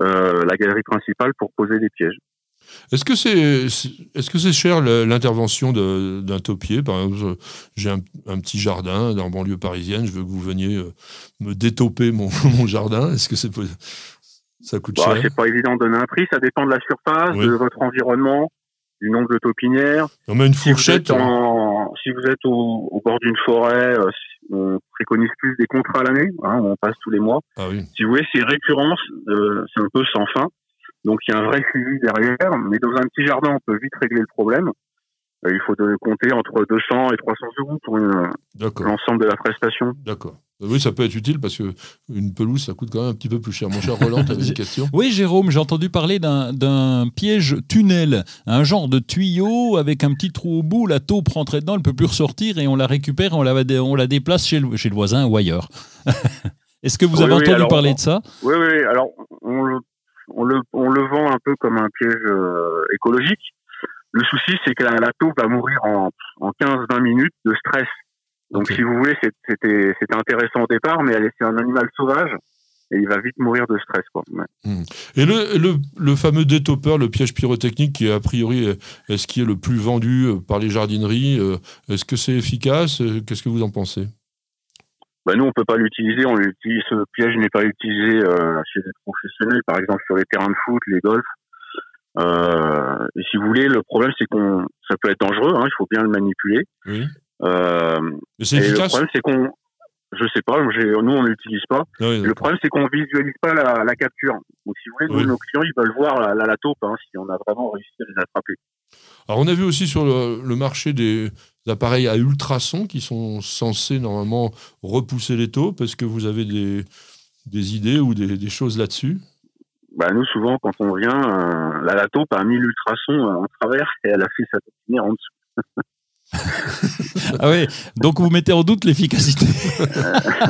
euh, la galerie principale pour poser des pièges. Est-ce que c'est c'est- est-ce que c'est cher l'intervention d'un taupier? Par exemple, j'ai un, un petit jardin dans la banlieue parisienne, je veux que vous veniez euh, me détauper mon, mon jardin. Est-ce que c'est ça coûte Bah, cher? c'est pas évident de donner un prix, ça dépend de la surface, Oui. de votre environnement, du nombre de taupinières. On met une fourchette. Si vous êtes au, au bord d'une forêt, euh, on préconise plus des contrats à l'année, hein, on passe tous les mois. Ah oui. si vous voulez, c'est récurrence, euh, c'est un peu sans fin. Donc il y a un vrai suivi derrière, mais dans un petit jardin, on peut vite régler le problème. Euh, il faut de compter entre 200 et 300 euros pour l'ensemble de la prestation. D'accord. Oui, ça peut être utile parce que une pelouse, ça coûte quand même un petit peu plus cher. Mon cher Roland, tu avais une question? Oui, Jérôme, j'ai entendu parler d'un piège tunnel, un genre de tuyau avec un petit trou au bout. La taupe rentrait dedans, elle peut plus ressortir et on la récupère, on la, on la déplace chez le, chez le voisin ou ailleurs. Est-ce que vous avez oui, entendu alors, parler de ça? Oui, oui, alors on le, on, le, on le vend un peu comme un piège euh, écologique. Le souci, c'est que la, la taupe va mourir en, en 15-20 minutes de stress. Donc, si vous voulez, c'était intéressant au départ, mais c'est un animal sauvage et il va vite mourir de stress. Quoi. Ouais. Et le, le, le fameux détopeur, le piège pyrotechnique, qui est a priori est, ce qui est le plus vendu euh, par les jardineries, euh, est-ce que c'est efficace? Euh, Qu'est-ce que vous en pensez? Bah, nous, on peut pas l'utiliser. On l'utilise. Ce piège n'est pas utilisé euh, chez les professionnels, par exemple sur les terrains de foot, les golfs. Euh, et si vous voulez, le problème, c'est qu'on, ça peut être dangereux. Hein, il faut bien le manipuler. Oui. Euh, Mais c'est et le efficace problème, c'est qu'on, je sais pas, nous, on l'utilise pas. Ah oui, Le problème, c'est qu'on visualise pas la, la capture. Donc, si vous voulez, nous, Oui. nos clients, ils veulent voir la, la, la taupe, hein, si on a vraiment réussi à les attraper. Alors, on a vu aussi sur le, le marché des appareils à ultrasons qui sont censés normalement repousser les taupes. Est-ce que vous avez des, des idées ou des, des choses là-dessus Bah, nous, souvent, quand on vient, euh, la, la taupe a mis l'ultrason euh, en travers et elle a fait sa taupinière en dessous. Ah oui, donc vous mettez en doute l'efficacité.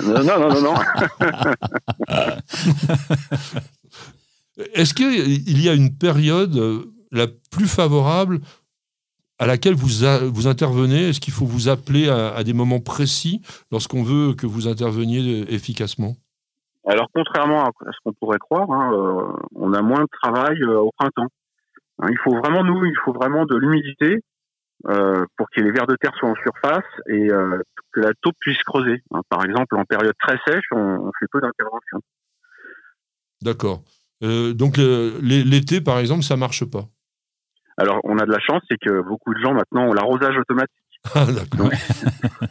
non, non, non, non, non. Est-ce qu'il y a une période euh, la plus favorable à laquelle vous, a- vous intervenez? Est-ce qu'il faut vous appeler à, à des moments précis lorsqu'on veut que vous interveniez euh, efficacement? Alors, contrairement à ce qu'on pourrait croire, hein, euh, on a moins de travail euh, au printemps. Hein, il faut vraiment, nous, il faut vraiment de l'humidité euh, pour que les vers de terre soient en surface et que la taupe puisse creuser. hein. Par exemple, en période très sèche, on, fait peu d'intervention. D'accord. Euh, donc l'été, par exemple, ça marche pas? Alors, on a de la chance, c'est que beaucoup de gens maintenant ont l'arrosage automatique. Ah, d'accord.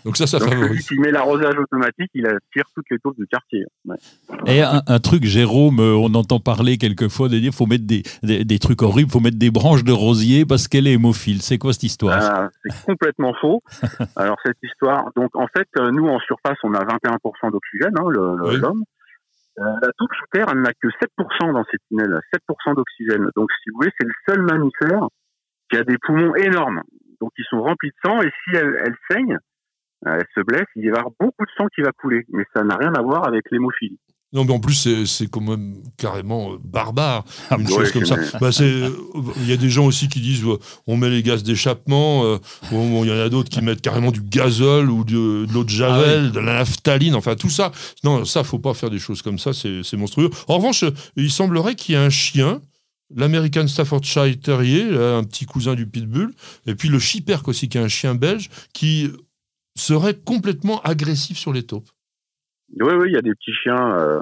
Donc ça, ça Donc, celui favorise. qui met l'arrosage automatique, il attire toutes les taupes du quartier. Ouais. Et un, un truc, Jérôme, euh, on entend parler quelquefois de dire faut mettre des, des, des trucs horribles, faut mettre des branches de rosier parce qu'elle est hémophile. C'est quoi cette histoire? Ah, c'est complètement faux. Alors cette histoire, donc en fait, euh, nous en surface, on a 21% d'oxygène, hein, le- le- Oui. l'homme. Euh, la taupe sous terre, elle n'a que 7% dans cette tunnel, 7% d'oxygène. Donc si vous voulez, c'est le seul mammifère qui a des poumons énormes. Donc ils sont remplis de sang et si elle, elle saigne, euh, elle se blesse, il va y avoir beaucoup de sang qui va couler. Mais ça n'a rien à voir avec l'hémophilie. Non, mais en plus, c'est- quand même carrément euh, barbare, Ah, une bah chose comme ça. Bah, euh, Il y a des gens aussi qui disent on met les gaz d'échappement. euh, Il y en a d'autres qui mettent carrément du gazole ou de, de l'eau de Javel, de la naphtaline, enfin tout ça. Non, ça, faut pas faire des choses comme ça, c'est monstrueux. En revanche, il semblerait qu'il y ait un chien, l'American Staffordshire Terrier, là, un petit cousin du Pitbull, et puis le Chiperk aussi, qui est un chien belge, qui serait complètement agressif sur les taupes. Oui, oui, il y a des petits chiens. euh,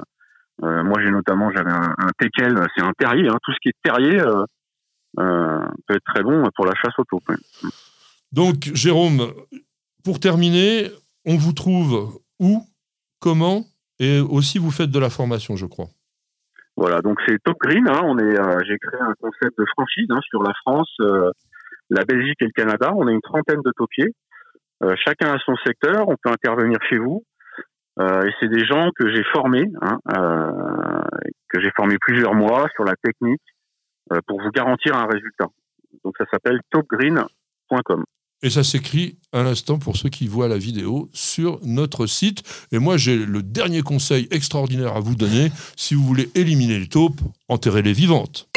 euh, moi, j'ai notamment, j'avais un, un teckel, c'est un terrier. Hein, tout ce qui est terrier euh, euh, peut être très bon pour la chasse aux taupes. Donc, Jérôme, pour terminer, on vous trouve où, comment, et aussi vous faites de la formation, je crois. Voilà, donc c'est Top Green. Hein, on est, euh, j'ai créé un concept de franchise hein, sur la France, euh, la Belgique et le Canada. On a une trentaine de taupiers. Euh, chacun a son secteur. On peut intervenir chez vous. Et c'est des gens que j'ai formés, hein, que j'ai formés plusieurs mois sur la technique pour vous garantir un résultat. Donc ça s'appelle topgreen.com. Et ça s'écrit à l'instant pour ceux qui voient la vidéo sur notre site. Et moi, j'ai le dernier conseil extraordinaire à vous donner. Si vous voulez éliminer les taupes, enterrez-les vivantes.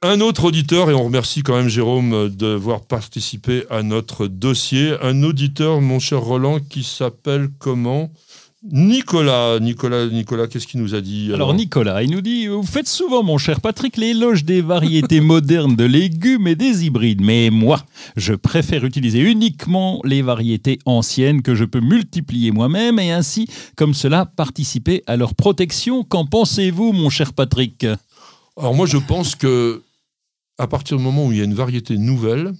Un autre auditeur, et on remercie quand même Jérôme d'avoir participé à notre dossier, un auditeur, mon cher Roland, qui s'appelle comment? Nicolas. Nicolas, Nicolas, qu'est-ce qu'il nous a dit Alors Nicolas, il nous dit, vous faites souvent, mon cher Patrick, l'éloge des variétés modernes de légumes et des hybrides. Mais moi, je préfère utiliser uniquement les variétés anciennes que je peux multiplier moi-même et ainsi, comme cela, participer à leur protection. Qu'en pensez-vous, mon cher Patrick? Alors moi, je pense que à partir du moment où il y a une variété nouvelle,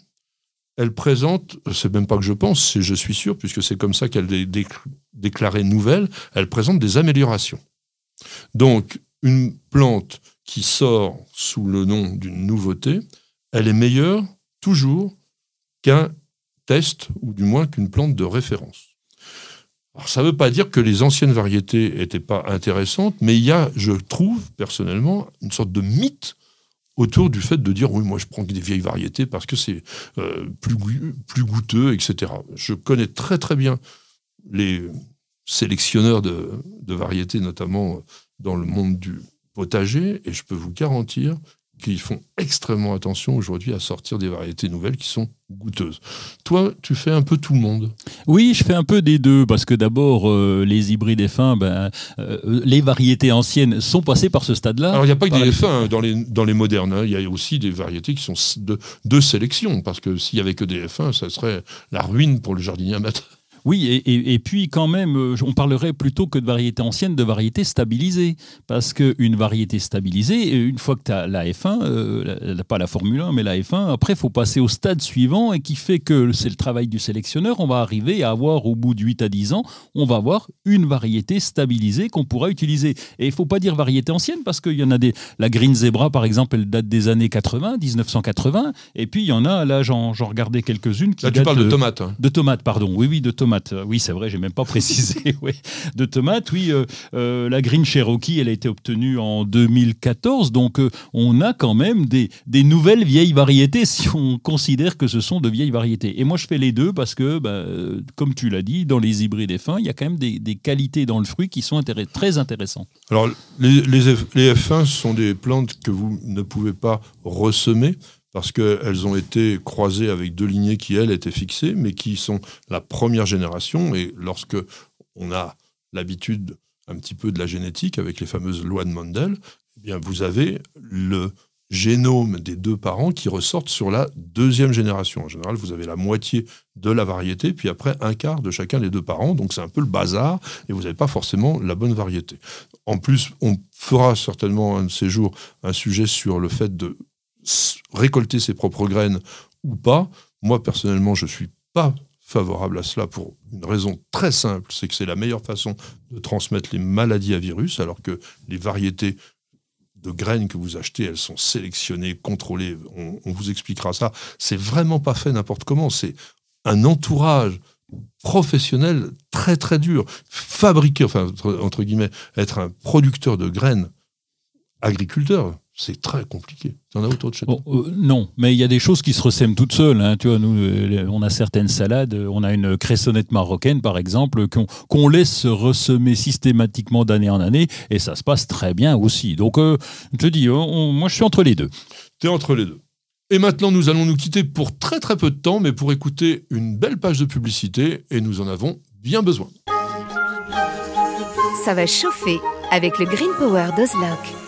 elle présente, c'est même pas que je pense, c'est je suis sûr, puisque c'est comme ça qu'elle est dé- déclarée nouvelle, elle présente des améliorations. Donc, une plante qui sort sous le nom d'une nouveauté, elle est meilleure toujours qu'un test, ou du moins qu'une plante de référence. Alors, ça ne veut pas dire que les anciennes variétés n'étaient pas intéressantes, mais il y a, je trouve personnellement, une sorte de mythe autour du fait de dire oui, moi je prends des vieilles variétés parce que c'est euh, plus, goût- plus goûteux, etc. Je connais très très bien les sélectionneurs de, de variétés, notamment dans le monde du potager, et je peux vous garantir qu'ils font extrêmement attention aujourd'hui à sortir des variétés nouvelles qui sont goûteuses. Toi, tu fais un peu tout le monde. Oui, je fais un peu des deux, parce que d'abord, euh, les hybrides F1, ben, euh, les variétés anciennes sont passées par ce stade-là. Alors, il n'y a pas que des la- F1 hein, dans les, dans les modernes. hein. Il y a aussi des variétés qui sont de, de sélection. Parce que s'il n'y avait que des F1, ça serait la ruine pour le jardinier amateur. Oui, et, et- et puis quand même, euh, on parlerait plutôt que de variété ancienne, de variété stabilisée. Parce qu'une variété stabilisée, euh, une fois que tu as la F1, euh, la- pas la Formule 1, mais la F1, après, il faut passer au stade suivant et qui fait que c'est le travail du sélectionneur. On va arriver à avoir, au bout de 8 à 10 ans, on va avoir une variété stabilisée qu'on pourra utiliser. Et il faut pas dire variété ancienne parce qu'il y en a des. La Green Zebra, par exemple, elle date des années 80, 1980. Et puis il y en a, là, j'en regardais quelques-unes qui Là, tu parles de tomates. hein. de tomates, pardon. Oui, oui, de tomates. Oui, c'est vrai, j'ai même pas précisé. De tomates, oui. euh, euh, la Green Cherokee, elle a été obtenue en 2014. Donc, euh, on a quand même des, nouvelles vieilles variétés si on considère que ce sont de vieilles variétés. Et moi, je fais les deux parce que, bah, comme tu l'as dit, dans les hybrides F1, il y a quand même des, qualités dans le fruit qui sont très intéressantes. Alors, les, F, les F1 sont des plantes que vous ne pouvez pas ressemer parce qu'elles ont été croisées avec deux lignées qui, elles, étaient fixées, mais qui sont la première génération. Et lorsque on a l'habitude un petit peu de la génétique avec les fameuses lois de Mendel, eh bien, vous avez le génome des deux parents qui ressortent sur la deuxième génération. En général, vous avez la moitié de la variété, puis après un quart de chacun des deux parents. Donc c'est un peu le bazar, et vous n'avez pas forcément la bonne variété. En plus, on fera certainement un de ces jours un sujet sur le fait de récolter ses propres graines ou pas. Moi, personnellement, je ne suis pas favorable à cela pour une raison très simple, c'est que c'est la meilleure façon de transmettre les maladies à virus, alors que les variétés de graines que vous achetez, elles sont sélectionnées, contrôlées, on, vous expliquera ça. C'est vraiment pas fait n'importe comment, c'est un entourage professionnel très très dur. Fabriquer, enfin entre guillemets, être un producteur de graines agriculteur, c'est très compliqué. Tu en as autour de chez toi Bon, euh, non, mais il y a des choses qui se ressèment toutes seules. hein. Tu vois, nous, euh, on a certaines salades. euh, On a une cressonnette marocaine, par exemple, qu'on laisse se ressemer systématiquement d'année en année, et ça se passe très bien aussi. Donc, euh, je te dis, on- on- moi, je suis entre les deux. Tu es entre les deux. Et maintenant, nous allons nous quitter pour très très peu de temps, mais pour écouter une belle page de publicité, et nous en avons bien besoin. Ça va chauffer avec le Green Power d'Ozlock.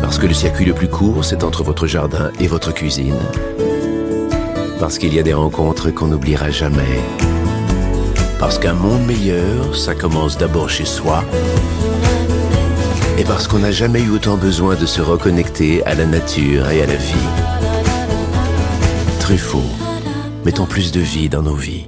Parce que le circuit le plus court, c'est entre votre jardin et votre cuisine. Parce qu'il y a des rencontres qu'on n'oubliera jamais. Parce qu'un monde meilleur, ça commence d'abord chez soi. Et parce qu'on n'a jamais eu autant besoin de se reconnecter à la nature et à la vie. Truffaut, mettons plus de vie dans nos vies.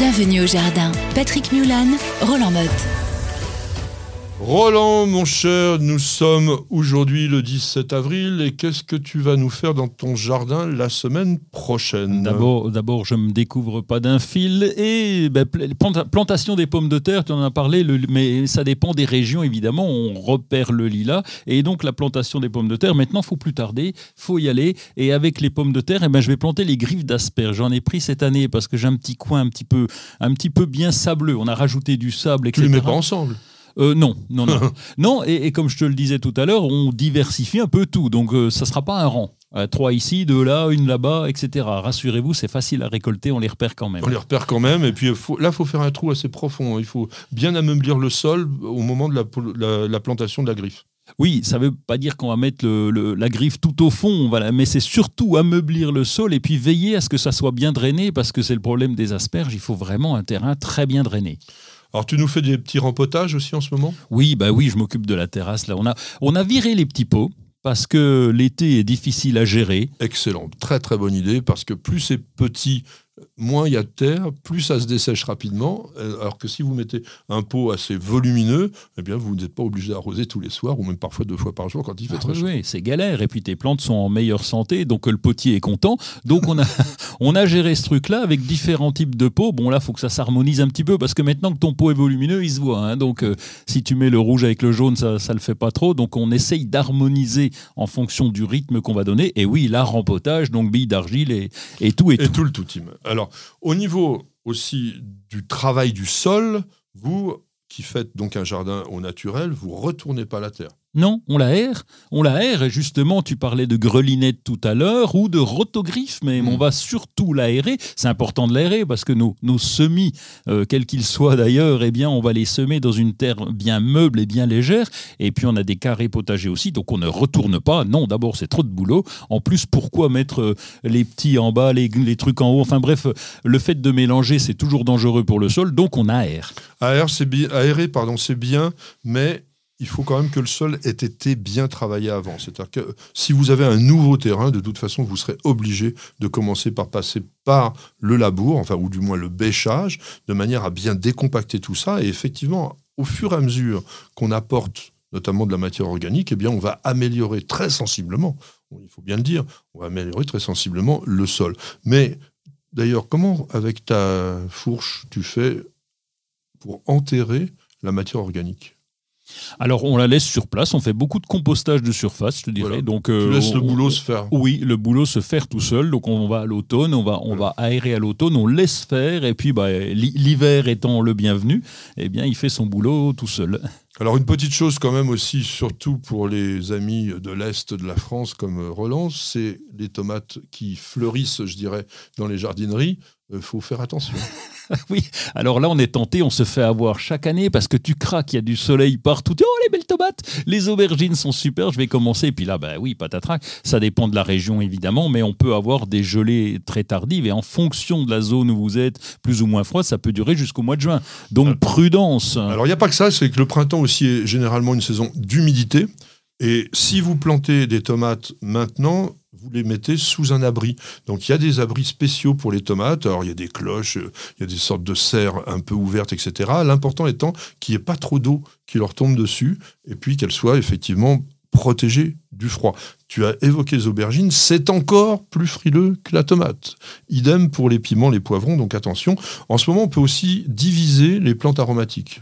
Bienvenue au jardin. Patrick Mulan, Roland Motte. Roland, mon cher, nous sommes aujourd'hui le 17 avril, et qu'est-ce que tu vas nous faire dans ton jardin la semaine prochaine? D'abord, d'abord, je me découvre pas d'un fil et ben, pl- planta- plantation des pommes de terre, tu en as parlé, le- mais ça dépend des régions évidemment. On repère le lilas et donc la plantation des pommes de terre. Maintenant, faut plus tarder, faut y aller. Et avec les pommes de terre, eh ben, je vais planter les griffes d'asperges. J'en ai pris cette année parce que j'ai un petit coin un petit peu, un petit peu bien sableux. On a rajouté du sable, Tu etc. les mets pas ensemble? Euh, non, non, non. non, et, et comme je te le disais tout à l'heure, on diversifie un peu tout. Donc, euh, ça ne sera pas un rang. Euh, trois ici, deux là, une là-bas, etc. Rassurez-vous, c'est facile à récolter, on les repère quand même. On les repère quand même, et puis faut- là, il faut faire un trou assez profond. Il faut bien ameublir le sol au moment de la, pol- la- la plantation de la griffe. Oui, ça ne veut pas dire qu'on va mettre le- le- la griffe tout au fond, voilà, mais c'est surtout ameublir le sol et puis veiller à ce que ça soit bien drainé, parce que c'est le problème des asperges, il faut vraiment un terrain très bien drainé. Alors, tu nous fais des petits rempotages aussi en ce moment? Oui, bah oui, je m'occupe de la terrasse. Là, on a, on a viré les petits pots parce que l'été est difficile à gérer. Excellent, très très bonne idée, parce que plus c'est petit, moins il y a de terre, plus ça se dessèche rapidement, euh, alors que si vous mettez un pot assez volumineux, eh bien vous n'êtes pas obligé d'arroser tous les soirs, ou même parfois deux fois par jour quand il fait Ah très oui, chaud. oui, c'est galère. Et puis tes plantes sont en meilleure santé, donc euh, le potier est content. Donc on a, on a géré ce truc-là avec différents types de pots. Bon, là, il faut que ça s'harmonise un petit peu parce que maintenant que ton pot est volumineux, il se voit. hein. donc euh, si tu mets le rouge avec le jaune, ça ne le fait pas trop. Donc on essaye d'harmoniser en fonction du rythme qu'on va donner. Et oui, là, rempotage, donc billes d'argile et, et tout et, Et tout. tout le tout team. Alors, au niveau aussi du travail du sol, vous qui faites donc un jardin au naturel, vous retournez pas la terre. Non, on l'aère. On l'aère. Et justement, tu parlais de grelinette tout à l'heure ou de rotogriffe, mais on va surtout l'aérer. C'est important de l'aérer parce que nos, nos semis, euh, quels qu'ils soient d'ailleurs, eh bien, on va les semer dans une terre bien meuble et bien légère. Et puis, on a des carrés potagers aussi, donc on ne retourne pas. Non, d'abord, c'est trop de boulot. En plus, pourquoi mettre euh, les petits en bas, les, les trucs en haut? Enfin bref, le fait de mélanger, c'est toujours dangereux pour le sol, donc on aère. Aérer, c'est bi- aérer, pardon, c'est bien, mais il faut quand même que le sol ait été bien travaillé avant. C'est-à-dire que si vous avez un nouveau terrain, de toute façon, vous serez obligé de commencer par passer par le labour, enfin, ou du moins le bêchage, de manière à bien décompacter tout ça. Et effectivement, au fur et à mesure qu'on apporte notamment de la matière organique, eh bien, on va améliorer très sensiblement, il faut bien le dire, on va améliorer très sensiblement le sol. Mais d'ailleurs, comment, avec ta fourche, tu fais pour enterrer la matière organique? Alors, on la laisse sur place. On fait beaucoup de compostage de surface, je te dirais. Voilà. Donc, Tu euh, laisses le on- boulot se faire. Oui, le boulot se faire tout seul. Donc on va à l'automne, on va, on va aérer à l'automne, on laisse faire. Et puis bah, l'hi- l'hiver étant le bienvenu, eh bien il fait son boulot tout seul. Alors une petite chose quand même aussi, surtout pour les amis de l'Est de la France comme Roland, c'est les tomates qui fleurissent, je dirais, dans les jardineries. Il faut faire attention. oui, alors là, on est tenté, on se fait avoir chaque année parce que tu craques, il y a du soleil partout. Oh, les belles tomates Les aubergines sont super, je vais commencer. Et puis là, bah oui, patatrac, ça dépend de la région évidemment, mais on peut avoir des gelées très tardives et en fonction de la zone où vous êtes, plus ou moins froid, ça peut durer jusqu'au mois de juin. Donc prudence. Alors il n'y a pas que ça, c'est que le printemps aussi est généralement une saison d'humidité. Et si vous plantez des tomates maintenant, vous les mettez sous un abri. Donc il y a des abris spéciaux pour les tomates. Alors il y a des cloches, il y a des sortes de serres un peu ouvertes, etc. L'important étant qu'il n'y ait pas trop d'eau qui leur tombe dessus et puis qu'elles soient effectivement protégées du froid. Tu as évoqué les aubergines, c'est encore plus frileux que la tomate. Idem pour les piments, les poivrons, donc attention. En ce moment, on peut aussi diviser les plantes aromatiques.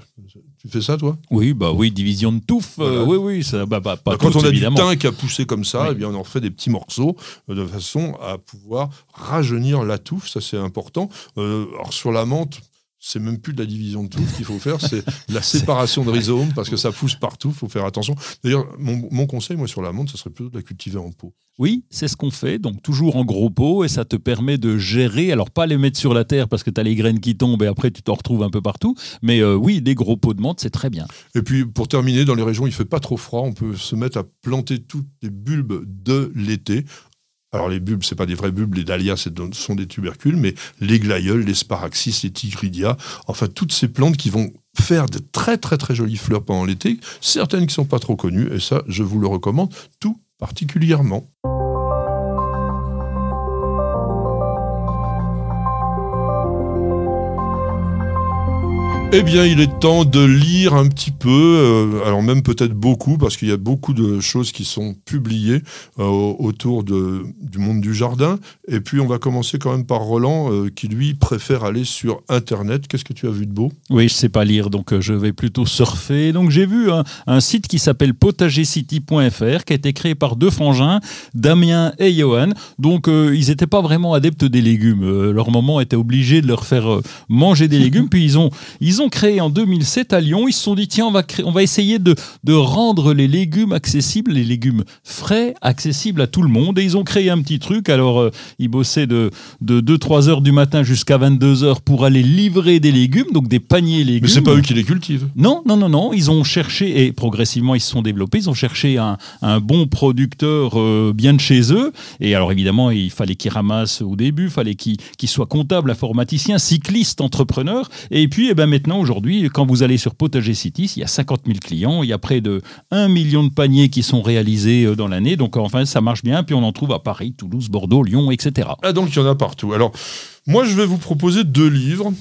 Tu fais ça, toi? Oui, bah oui, division de touffe. euh, oui, oui, ça, bah, bah, pas Bah, quand on a évidemment. du thym qui a poussé comme ça, Oui. eh bien, on en fait des petits morceaux euh, de façon à pouvoir rajeunir la touffe. Ça, c'est important. Euh, alors, sur la menthe, c'est même plus de la division de touffe qu'il faut faire, c'est de la séparation de rhizome parce que ça pousse partout. Il faut faire attention. D'ailleurs, mon, mon conseil, moi, sur la menthe, ce serait plutôt de la cultiver en pot. Oui, c'est ce qu'on fait, donc toujours en gros pot, et ça te permet de gérer, alors pas les mettre sur la terre parce que tu as les graines qui tombent et après tu t'en retrouves un peu partout, mais euh, oui, des gros pots de menthe, c'est très bien. Et puis, pour terminer, dans les régions où il fait pas trop froid, on peut se mettre à planter toutes les bulbes de l'été. Alors, les bulbes, c'est pas des vrais bulbes, les dahlias, sont des tubercules, mais les glaïeuls, les sparaxis, les tigridias, enfin, toutes ces plantes qui vont faire de très, très, très jolies fleurs pendant l'été, certaines qui sont pas trop connues, et ça, je vous le recommande tout particulièrement. Eh bien, il est temps de lire un petit peu, euh, alors même peut-être beaucoup, parce qu'il y a beaucoup de choses qui sont publiées euh, autour de, du monde du jardin. Et puis, on va commencer quand même par Roland, euh, qui lui préfère aller sur Internet. Qu'est-ce que tu as vu de beau? Oui, je sais pas lire, donc je vais plutôt surfer. Donc j'ai vu un, un site qui s'appelle potagercity.fr, qui a été créé par deux frangins, Damien et Johan. Donc ils n'étaient pas vraiment adeptes des légumes. Leur maman était obligée de leur faire manger des légumes. Puis ils ont, ils ont créé en 2007 à Lyon, ils se sont dit, tiens, on va, créer- on va essayer de, de rendre les légumes accessibles, les légumes frais, accessibles à tout le monde. Et ils ont créé un petit truc. Alors euh, ils bossaient de, de 2-3 heures du matin jusqu'à 22 heures pour aller livrer des légumes, donc des paniers légumes. Mais c'est pas eux qui les cultivent. Non, non, non, non. Ils ont cherché, et progressivement ils se sont développés, ils ont cherché un, un bon producteur euh, bien de chez eux. Et alors évidemment, il fallait qu'ils ramassent au début, il fallait qu'ils qu'ils soient comptables, informaticien, cycliste, entrepreneur. Et puis, eh ben, maintenant, aujourd'hui, quand vous allez sur Potager City, il y a 50 000 clients, il y a près de 1 million de paniers qui sont réalisés euh, dans l'année. Donc enfin, ça marche bien. Puis on en trouve à Paris, Toulouse, Bordeaux, Lyon, etc. Ah, donc il y en a partout. Alors, moi, je vais vous proposer deux livres.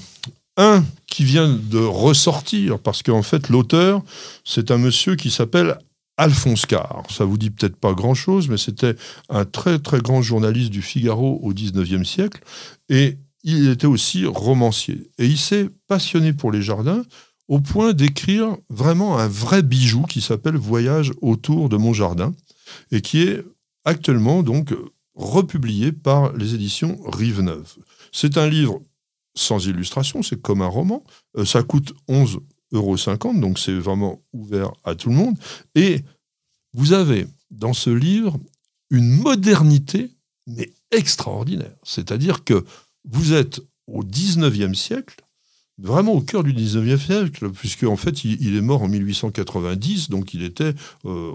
Un qui vient de ressortir, parce qu'en fait, l'auteur, c'est un monsieur qui s'appelle Alphonse Carr. Ça vous dit peut-être pas grand-chose, mais c'était un très très grand journaliste du Figaro au 19e siècle. Et il était aussi romancier. Et il s'est passionné pour les jardins au point d'écrire vraiment un vrai bijou qui s'appelle Voyage autour de mon jardin et qui est actuellement donc republié par les éditions Rive Neuve. C'est un livre sans illustration, c'est comme un roman. Euh, ça coûte 11,50 euros, donc c'est vraiment ouvert à tout le monde. Et vous avez dans ce livre une modernité, mais extraordinaire. C'est-à-dire que vous êtes au 19e siècle, vraiment au cœur du 19e siècle, puisque en fait il, est mort en 1890, donc il était euh,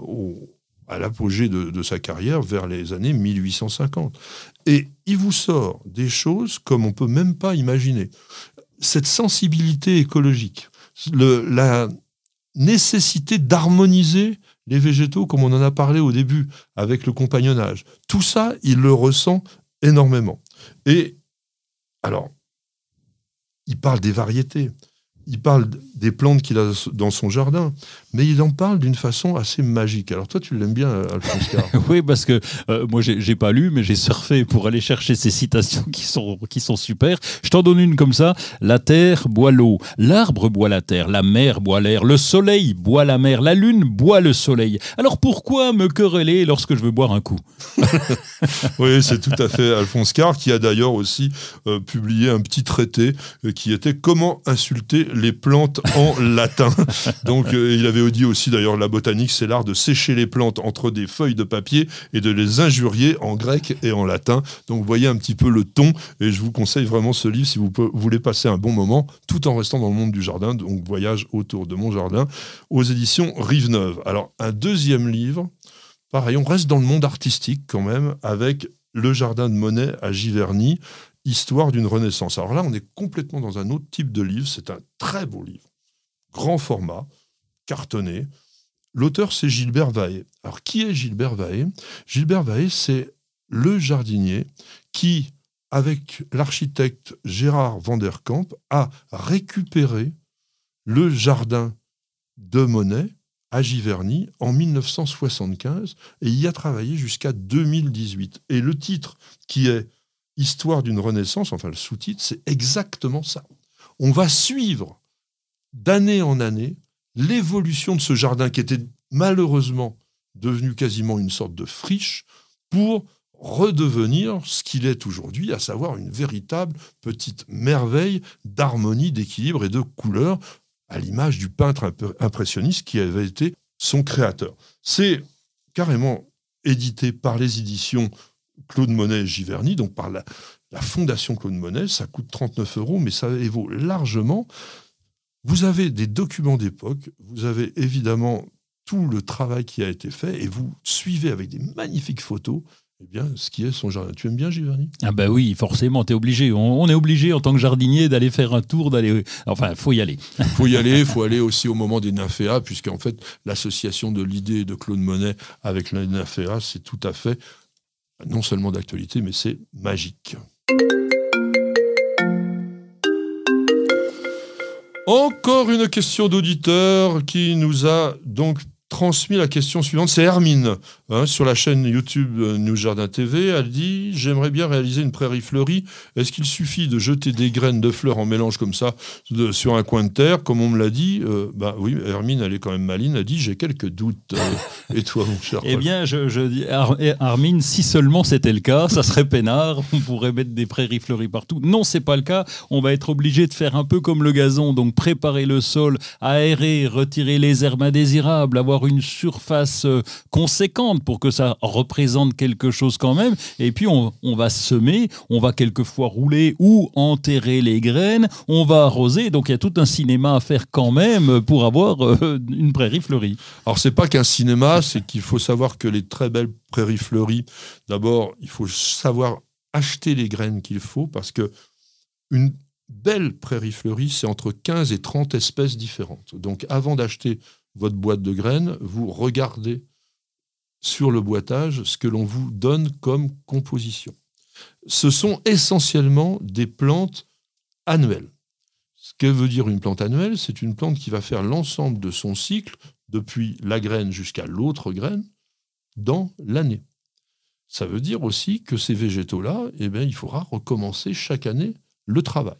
à l'apogée de, sa carrière vers les années 1850. Et il vous sort des choses comme on peut même pas imaginer. Cette sensibilité écologique, la nécessité d'harmoniser les végétaux, comme on en a parlé au début, avec le compagnonnage. Tout ça, il le ressent énormément. Et alors, il parle des variétés, il parle des plantes qu'il a dans son jardin, mais il en parle d'une façon assez magique. Alors toi, tu l'aimes bien, Alphonse Carr. Oui, parce que euh, moi, j'ai pas lu, mais j'ai surfé pour aller chercher ces citations qui sont, qui sont super. Je t'en donne une comme ça. La terre boit l'eau, l'arbre boit la terre, la mer boit l'air, le soleil boit la mer, la lune boit le soleil. Alors pourquoi me quereller lorsque je veux boire un coup? Oui, c'est tout à fait Alphonse Carr, qui a d'ailleurs aussi euh, publié un petit traité euh, qui était Comment insulter les plantes en latin. Donc, euh, il avait dit aussi d'ailleurs la botanique, c'est l'art de sécher les plantes entre des feuilles de papier et de les injurier en grec et en latin. Donc vous voyez un petit peu le ton et je vous conseille vraiment ce livre si vous voulez passer un bon moment tout en restant dans le monde du jardin. Donc voyage autour de mon jardin aux éditions Rive Neuve. Alors un deuxième livre, pareil, on reste dans le monde artistique quand même avec Le jardin de Monet à Giverny, Histoire d'une renaissance. Alors là, on est complètement dans un autre type de livre. C'est un très beau livre, grand format, cartonné. L'auteur, c'est Gilbert Vaé. Alors, qui est Gilbert Vaé Gilbert Vaé, c'est le jardinier qui, avec l'architecte Gérard Vanderkamp, a récupéré le jardin de Monet à Giverny en 1975 et y a travaillé jusqu'à 2018. Et le titre qui est Histoire d'une renaissance, enfin le sous-titre, c'est exactement ça. On va suivre d'année en année l'évolution de ce jardin qui était malheureusement devenu quasiment une sorte de friche pour redevenir ce qu'il est aujourd'hui, à savoir une véritable petite merveille d'harmonie, d'équilibre et de couleur, à l'image du peintre impressionniste qui avait été son créateur. C'est carrément édité par les éditions Claude Monet Giverny, donc par la, fondation Claude Monet. Ça coûte 39 euros, mais ça évaut largement. Vous avez des documents d'époque, vous avez évidemment tout le travail qui a été fait et vous suivez avec des magnifiques photos eh bien, ce qui est son jardin. Tu aimes bien Giverny Ah ben oui, forcément, tu es obligé. On, est obligé en tant que jardinier d'aller faire un tour, d'aller... Enfin, faut y aller. faut y aller, il faut aller aussi au moment des nymphéas, puisqu'en fait, l'association de l'idée de Claude Monet avec les nymphéas, c'est tout à fait non seulement d'actualité, mais c'est magique. Encore une question d'auditeur qui nous a donc transmis la question suivante. C'est Hermine, hein, sur la chaîne YouTube euh, New Jardin TV. Elle dit J'aimerais bien réaliser une prairie fleurie. Est-ce qu'il suffit de jeter des graines de fleurs en mélange comme ça sur un coin de terre? Comme on me l'a dit, euh, bah oui, Hermine, elle est quand même maline. Elle dit J'ai quelques doutes. Euh, et toi, mon cher Eh bien, je, je dis, Hermine, si seulement c'était le cas, ça serait peinard. On pourrait mettre des prairies fleuries partout. Non, c'est pas le cas. On va être obligé de faire un peu comme le gazon, donc préparer le sol, aérer, retirer les herbes indésirables, avoir une surface euh, conséquente pour que ça représente quelque chose quand même. Et puis on, va semer, on va quelquefois rouler ou enterrer les graines, on va arroser. Donc il y a tout un cinéma à faire quand même pour avoir euh, une prairie fleurie. Alors c'est pas qu'un cinéma, c'est qu'il faut savoir que les très belles prairies fleuries, d'abord il faut savoir acheter les graines qu'il faut parce que une belle prairie fleurie, c'est entre 15 et 30 espèces différentes. Donc avant d'acheter votre boîte de graines, vous regardez sur le boitage ce que l'on vous donne comme composition. Ce sont essentiellement des plantes annuelles. Ce que veut dire une plante annuelle C'est une plante qui va faire l'ensemble de son cycle, depuis la graine jusqu'à l'autre graine, dans l'année. Ça veut dire aussi que ces végétaux-là, eh bien, il faudra recommencer chaque année le travail.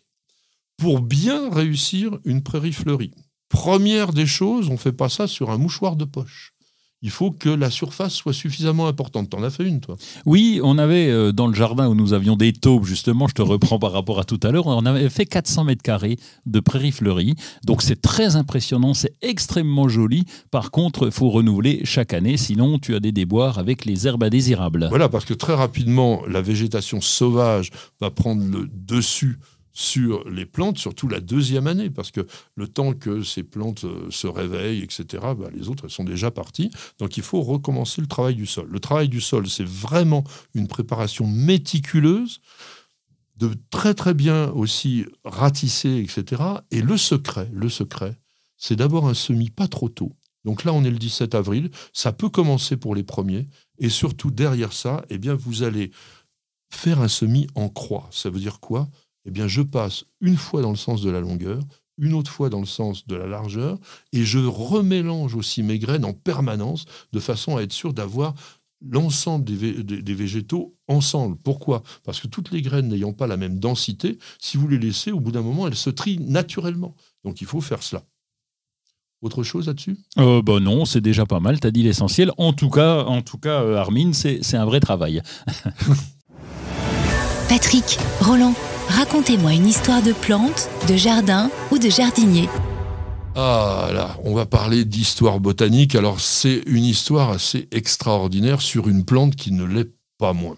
Pour bien réussir une prairie fleurie, Première des choses, on ne fait pas ça sur un mouchoir de poche il faut que la surface soit suffisamment importante. T'en as fait une, toi Oui, on avait euh, dans le jardin où nous avions des taupes, justement, je te reprends par rapport à tout à l'heure, on avait fait 400 mètres carrés de prairies fleuries. Donc c'est très impressionnant, c'est extrêmement joli. Par contre, il faut renouveler chaque année, sinon tu as des déboires avec les herbes indésirables. Voilà, parce que très rapidement, la végétation sauvage va prendre le dessus sur les plantes, surtout la deuxième année, parce que le temps que ces plantes euh, se réveillent, etc., bah, les autres, elles sont déjà parties. Donc il faut recommencer le travail du sol. Le travail du sol, c'est vraiment une préparation méticuleuse, de très très bien aussi ratisser, etc. Et le secret, le secret, c'est d'abord un semis pas trop tôt. Donc là, on est le 17 avril, ça peut commencer pour les premiers, et surtout derrière ça, eh bien, vous allez faire un semis en croix. Ça veut dire quoi? Eh bien, je passe une fois dans le sens de la longueur, une autre fois dans le sens de la largeur, et je remélange aussi mes graines en permanence, de façon à être sûr d'avoir l'ensemble des, végétaux ensemble. Pourquoi? Parce que toutes les graines n'ayant pas la même densité, si vous les laissez, au bout d'un moment, elles se trient naturellement. Donc il faut faire cela. Autre chose là-dessus? Euh, bah Non, c'est déjà pas mal, tu as dit l'essentiel. En tout cas, en tout cas euh, Armine, c'est un vrai travail. Patrick, Roland, Racontez-moi une histoire de plante, de jardin ou de jardinier. Ah là, on va parler d'histoire botanique. Alors c'est une histoire assez extraordinaire sur une plante qui ne l'est pas moins.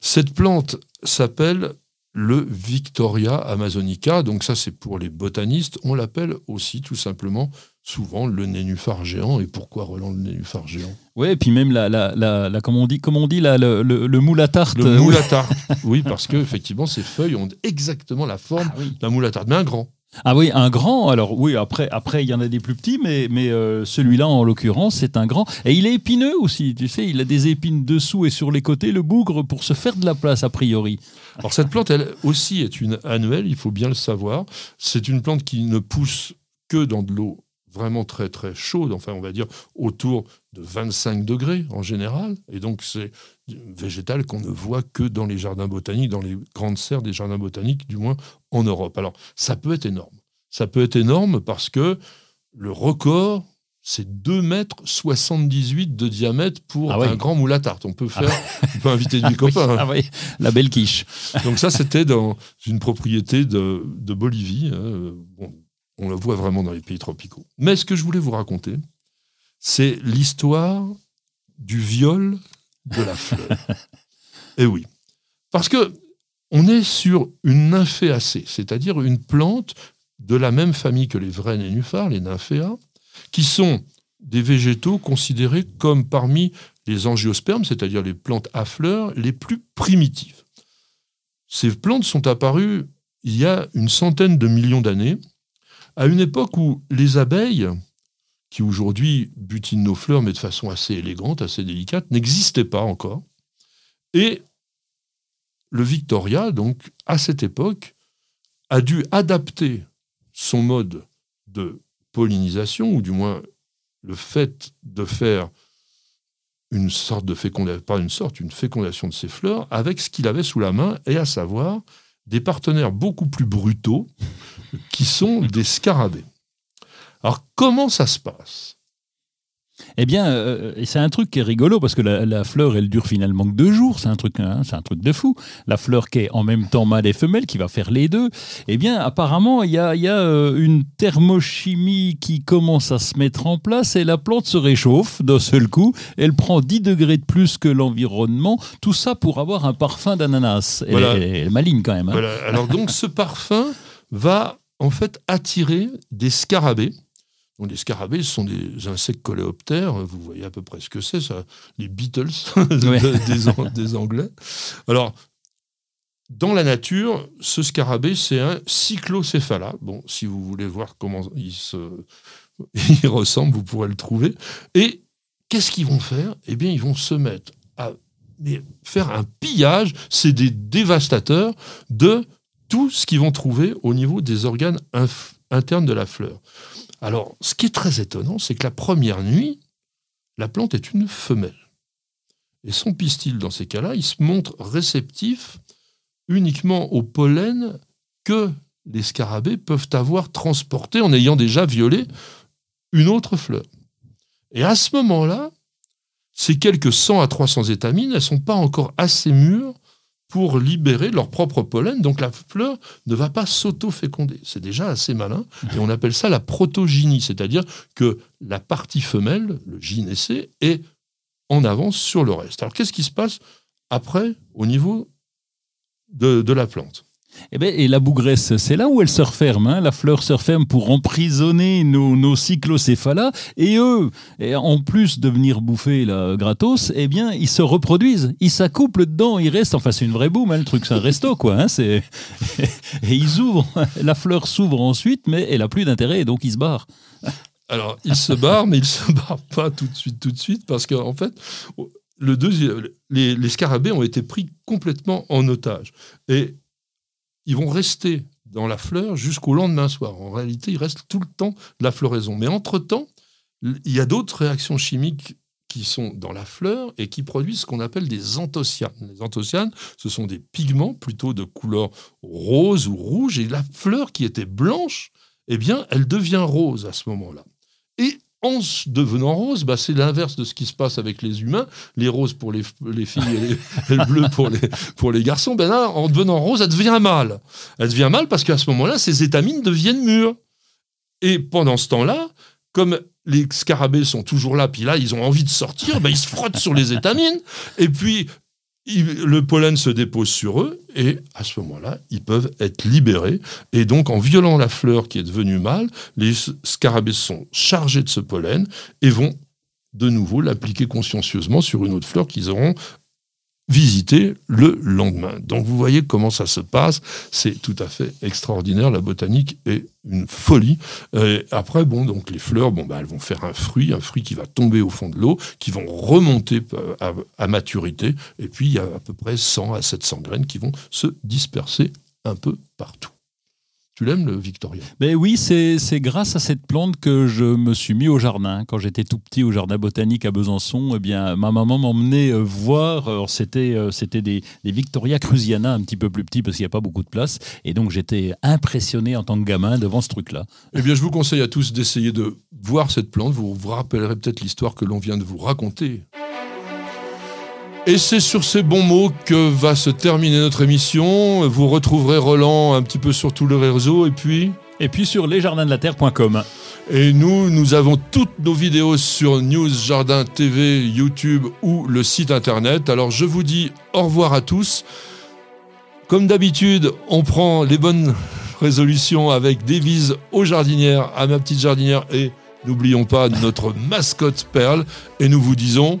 Cette plante s'appelle le Victoria amazonica. Donc ça c'est pour les botanistes. On l'appelle aussi tout simplement souvent le nénuphar géant. Et pourquoi Roland le nénuphar géant? Oui, et puis même la, la, la, comme on dit, comme on dit le, le, moule à tarte. Le moule à tarte. oui, parce que effectivement, ces feuilles ont exactement la forme Ah oui. d'un moule à tarte, mais un grand. Ah oui, un grand. Alors oui, après, après il y en a des plus petits, mais, mais euh, celui-là, en l'occurrence, c'est un grand. Et il est épineux aussi, tu sais, il a des épines dessous et sur les côtés, le bougre, pour se faire de la place, a priori. Alors cette plante, elle aussi est une annuelle, il faut bien le savoir. C'est une plante qui ne pousse que dans de l'eau vraiment très très chaude, enfin on va dire autour de 25 degrés en général. Et donc c'est végétal qu'on ne voit que dans les jardins botaniques, dans les grandes serres des jardins botaniques, du moins en Europe. Alors ça peut être énorme. Ça peut être énorme parce que le record, c'est 2 mètres 78 de diamètre pour Ah un grand moule à tarte. On peut faire, on peut inviter des copains. hein. Ah oui, la belle quiche. Donc ça, c'était dans une propriété de, de Bolivie. hein. Bon, on le voit vraiment dans les pays tropicaux. Mais ce que je voulais vous raconter, c'est l'histoire du viol de la fleur. Eh oui. Parce que on est sur une nymphéacée, c'est-à-dire une plante de la même famille que les vrais nénuphars, les nymphéas, qui sont des végétaux considérés comme parmi les angiospermes, c'est-à-dire les plantes à fleurs, les plus primitives. Ces plantes sont apparues il y a une centaine de millions d'années, à une époque où les abeilles, qui aujourd'hui butinent nos fleurs, mais de façon assez élégante, assez délicate, n'existaient pas encore. Et le Victoria, donc, à cette époque, a dû adapter son mode de pollinisation, ou du moins le fait de faire une sorte de fécondation, pas une sorte, une fécondation de ses fleurs, avec ce qu'il avait sous la main, et à savoir des partenaires beaucoup plus brutaux, qui sont des scarabées. Alors, comment ça se passe? Eh bien, euh, c'est un truc qui est rigolo parce que la, la fleur, elle dure finalement que deux jours. C'est un truc, hein, c'est un truc de fou. La fleur qui est en même temps mâle et femelle, qui va faire les deux. Eh bien, apparemment, il y a, il y a, euh, une thermochimie qui commence à se mettre en place et la plante se réchauffe d'un seul coup. Elle prend 10 degrés de plus que l'environnement. Tout ça pour avoir un parfum d'ananas. Elle, Voilà. elle maligne quand même. hein. Voilà. Alors donc ce parfum va en fait attirer des scarabées. Donc les scarabées ce sont des insectes coléoptères, vous voyez à peu près ce que c'est, ça, les Beatles Ouais. des, An- des Anglais. Alors dans la nature, ce scarabée c'est un cyclocéphala. Bon, si vous voulez voir comment il se il ressemble, vous pourrez le trouver. Et qu'est-ce qu'ils vont faire? Eh bien, ils vont se mettre à mais faire un pillage, c'est des dévastateurs de tout ce qu'ils vont trouver au niveau des organes internes de la fleur. Alors, ce qui est très étonnant, c'est que la première nuit, la plante est une femelle. Et son pistil, dans ces cas-là, il se montre réceptif uniquement au pollen que les scarabées peuvent avoir transporté en ayant déjà violé une autre fleur. Et à ce moment-là, ces quelques 100 à 300 étamines, elles ne sont pas encore assez mûres pour libérer leur propre pollen, donc la fleur ne va pas s'auto-féconder. C'est déjà assez malin, et on appelle ça la protogynie, c'est-à-dire que la partie femelle, le gynécée, est en avance sur le reste. Alors qu'est-ce qui se passe après au niveau de, de la plante? Eh ben, et la bougresse, c'est là où elle se referme. hein. La fleur se referme pour emprisonner nos, nos cyclocéphalas. Et eux, en plus de venir bouffer la gratos, eh bien, ils se reproduisent. Ils s'accouplent dedans. Ils restent. Enfin, c'est une vraie boum, hein, le truc. C'est un resto, quoi. hein. Et ils ouvrent. La fleur s'ouvre ensuite, mais elle a plus d'intérêt. Donc, ils se barrent. Alors, il se barre, mais il se barre pas tout de suite, tout de suite, parce qu'en fait, le deuxième, les, les scarabées ont été pris complètement en otage. Et ils vont rester dans la fleur jusqu'au lendemain soir. En réalité, ils restent tout le temps de la floraison. Mais entre-temps, il y a d'autres réactions chimiques qui sont dans la fleur et qui produisent ce qu'on appelle des anthocyanes. Les anthocyanes, ce sont des pigments plutôt de couleur rose ou rouge, et la fleur qui était blanche, eh bien, elle devient rose à ce moment-là. En devenant rose, bah, c'est l'inverse de ce qui se passe avec les humains. Les roses pour les, les filles et, les, le bleu pour les, garçons. Ben là, en devenant rose, elle devient mâle. Elle devient mâle parce qu'à ce moment-là, ses étamines deviennent mûres. Et pendant ce temps-là, comme les scarabées sont toujours là, puis là, ils ont envie de sortir, ben, ils se frottent sur les étamines, et puis le pollen se dépose sur eux, et à ce moment-là, ils peuvent être libérés. Et donc, en violant la fleur qui est devenue mâle, les scarabées sont chargés de ce pollen et vont de nouveau l'appliquer consciencieusement sur une autre fleur qu'ils auront visiter le lendemain. Donc vous voyez comment ça se passe, c'est tout à fait extraordinaire, la botanique est une folie. Euh, après, bon, donc les fleurs, bon, bah, elles vont faire un fruit, un fruit qui va tomber au fond de l'eau, qui vont remonter euh, à, à maturité, et puis il y a à peu près 100 à 700 graines qui vont se disperser un peu partout. Tu l'aimes le Victoria? Ben oui, c'est grâce à cette plante que je me suis mis au jardin. Quand j'étais tout petit au jardin botanique à Besançon, eh bien, ma maman m'emmenait euh, voir. C'était euh, c'était des, des Victoria cruziana un petit peu plus petits parce qu'il n'y a pas beaucoup de place. Et donc, j'étais impressionné en tant que gamin devant ce truc-là. Eh bien, je vous conseille à tous d'essayer de voir cette plante. Vous vous rappellerez peut-être l'histoire que l'on vient de vous raconter. Et c'est sur ces bons mots que va se terminer notre émission. Vous retrouverez Roland un petit peu sur tous les réseaux et puis. Et puis sur lesjardinsdelaterre.com. Et nous, nous avons toutes nos vidéos sur News Jardin TV, YouTube ou le site internet. Alors je vous dis au revoir à tous. Comme d'habitude, on prend les bonnes résolutions avec des vises aux jardinières, à ma petite jardinière et n'oublions pas notre mascotte Perle. Et nous vous disons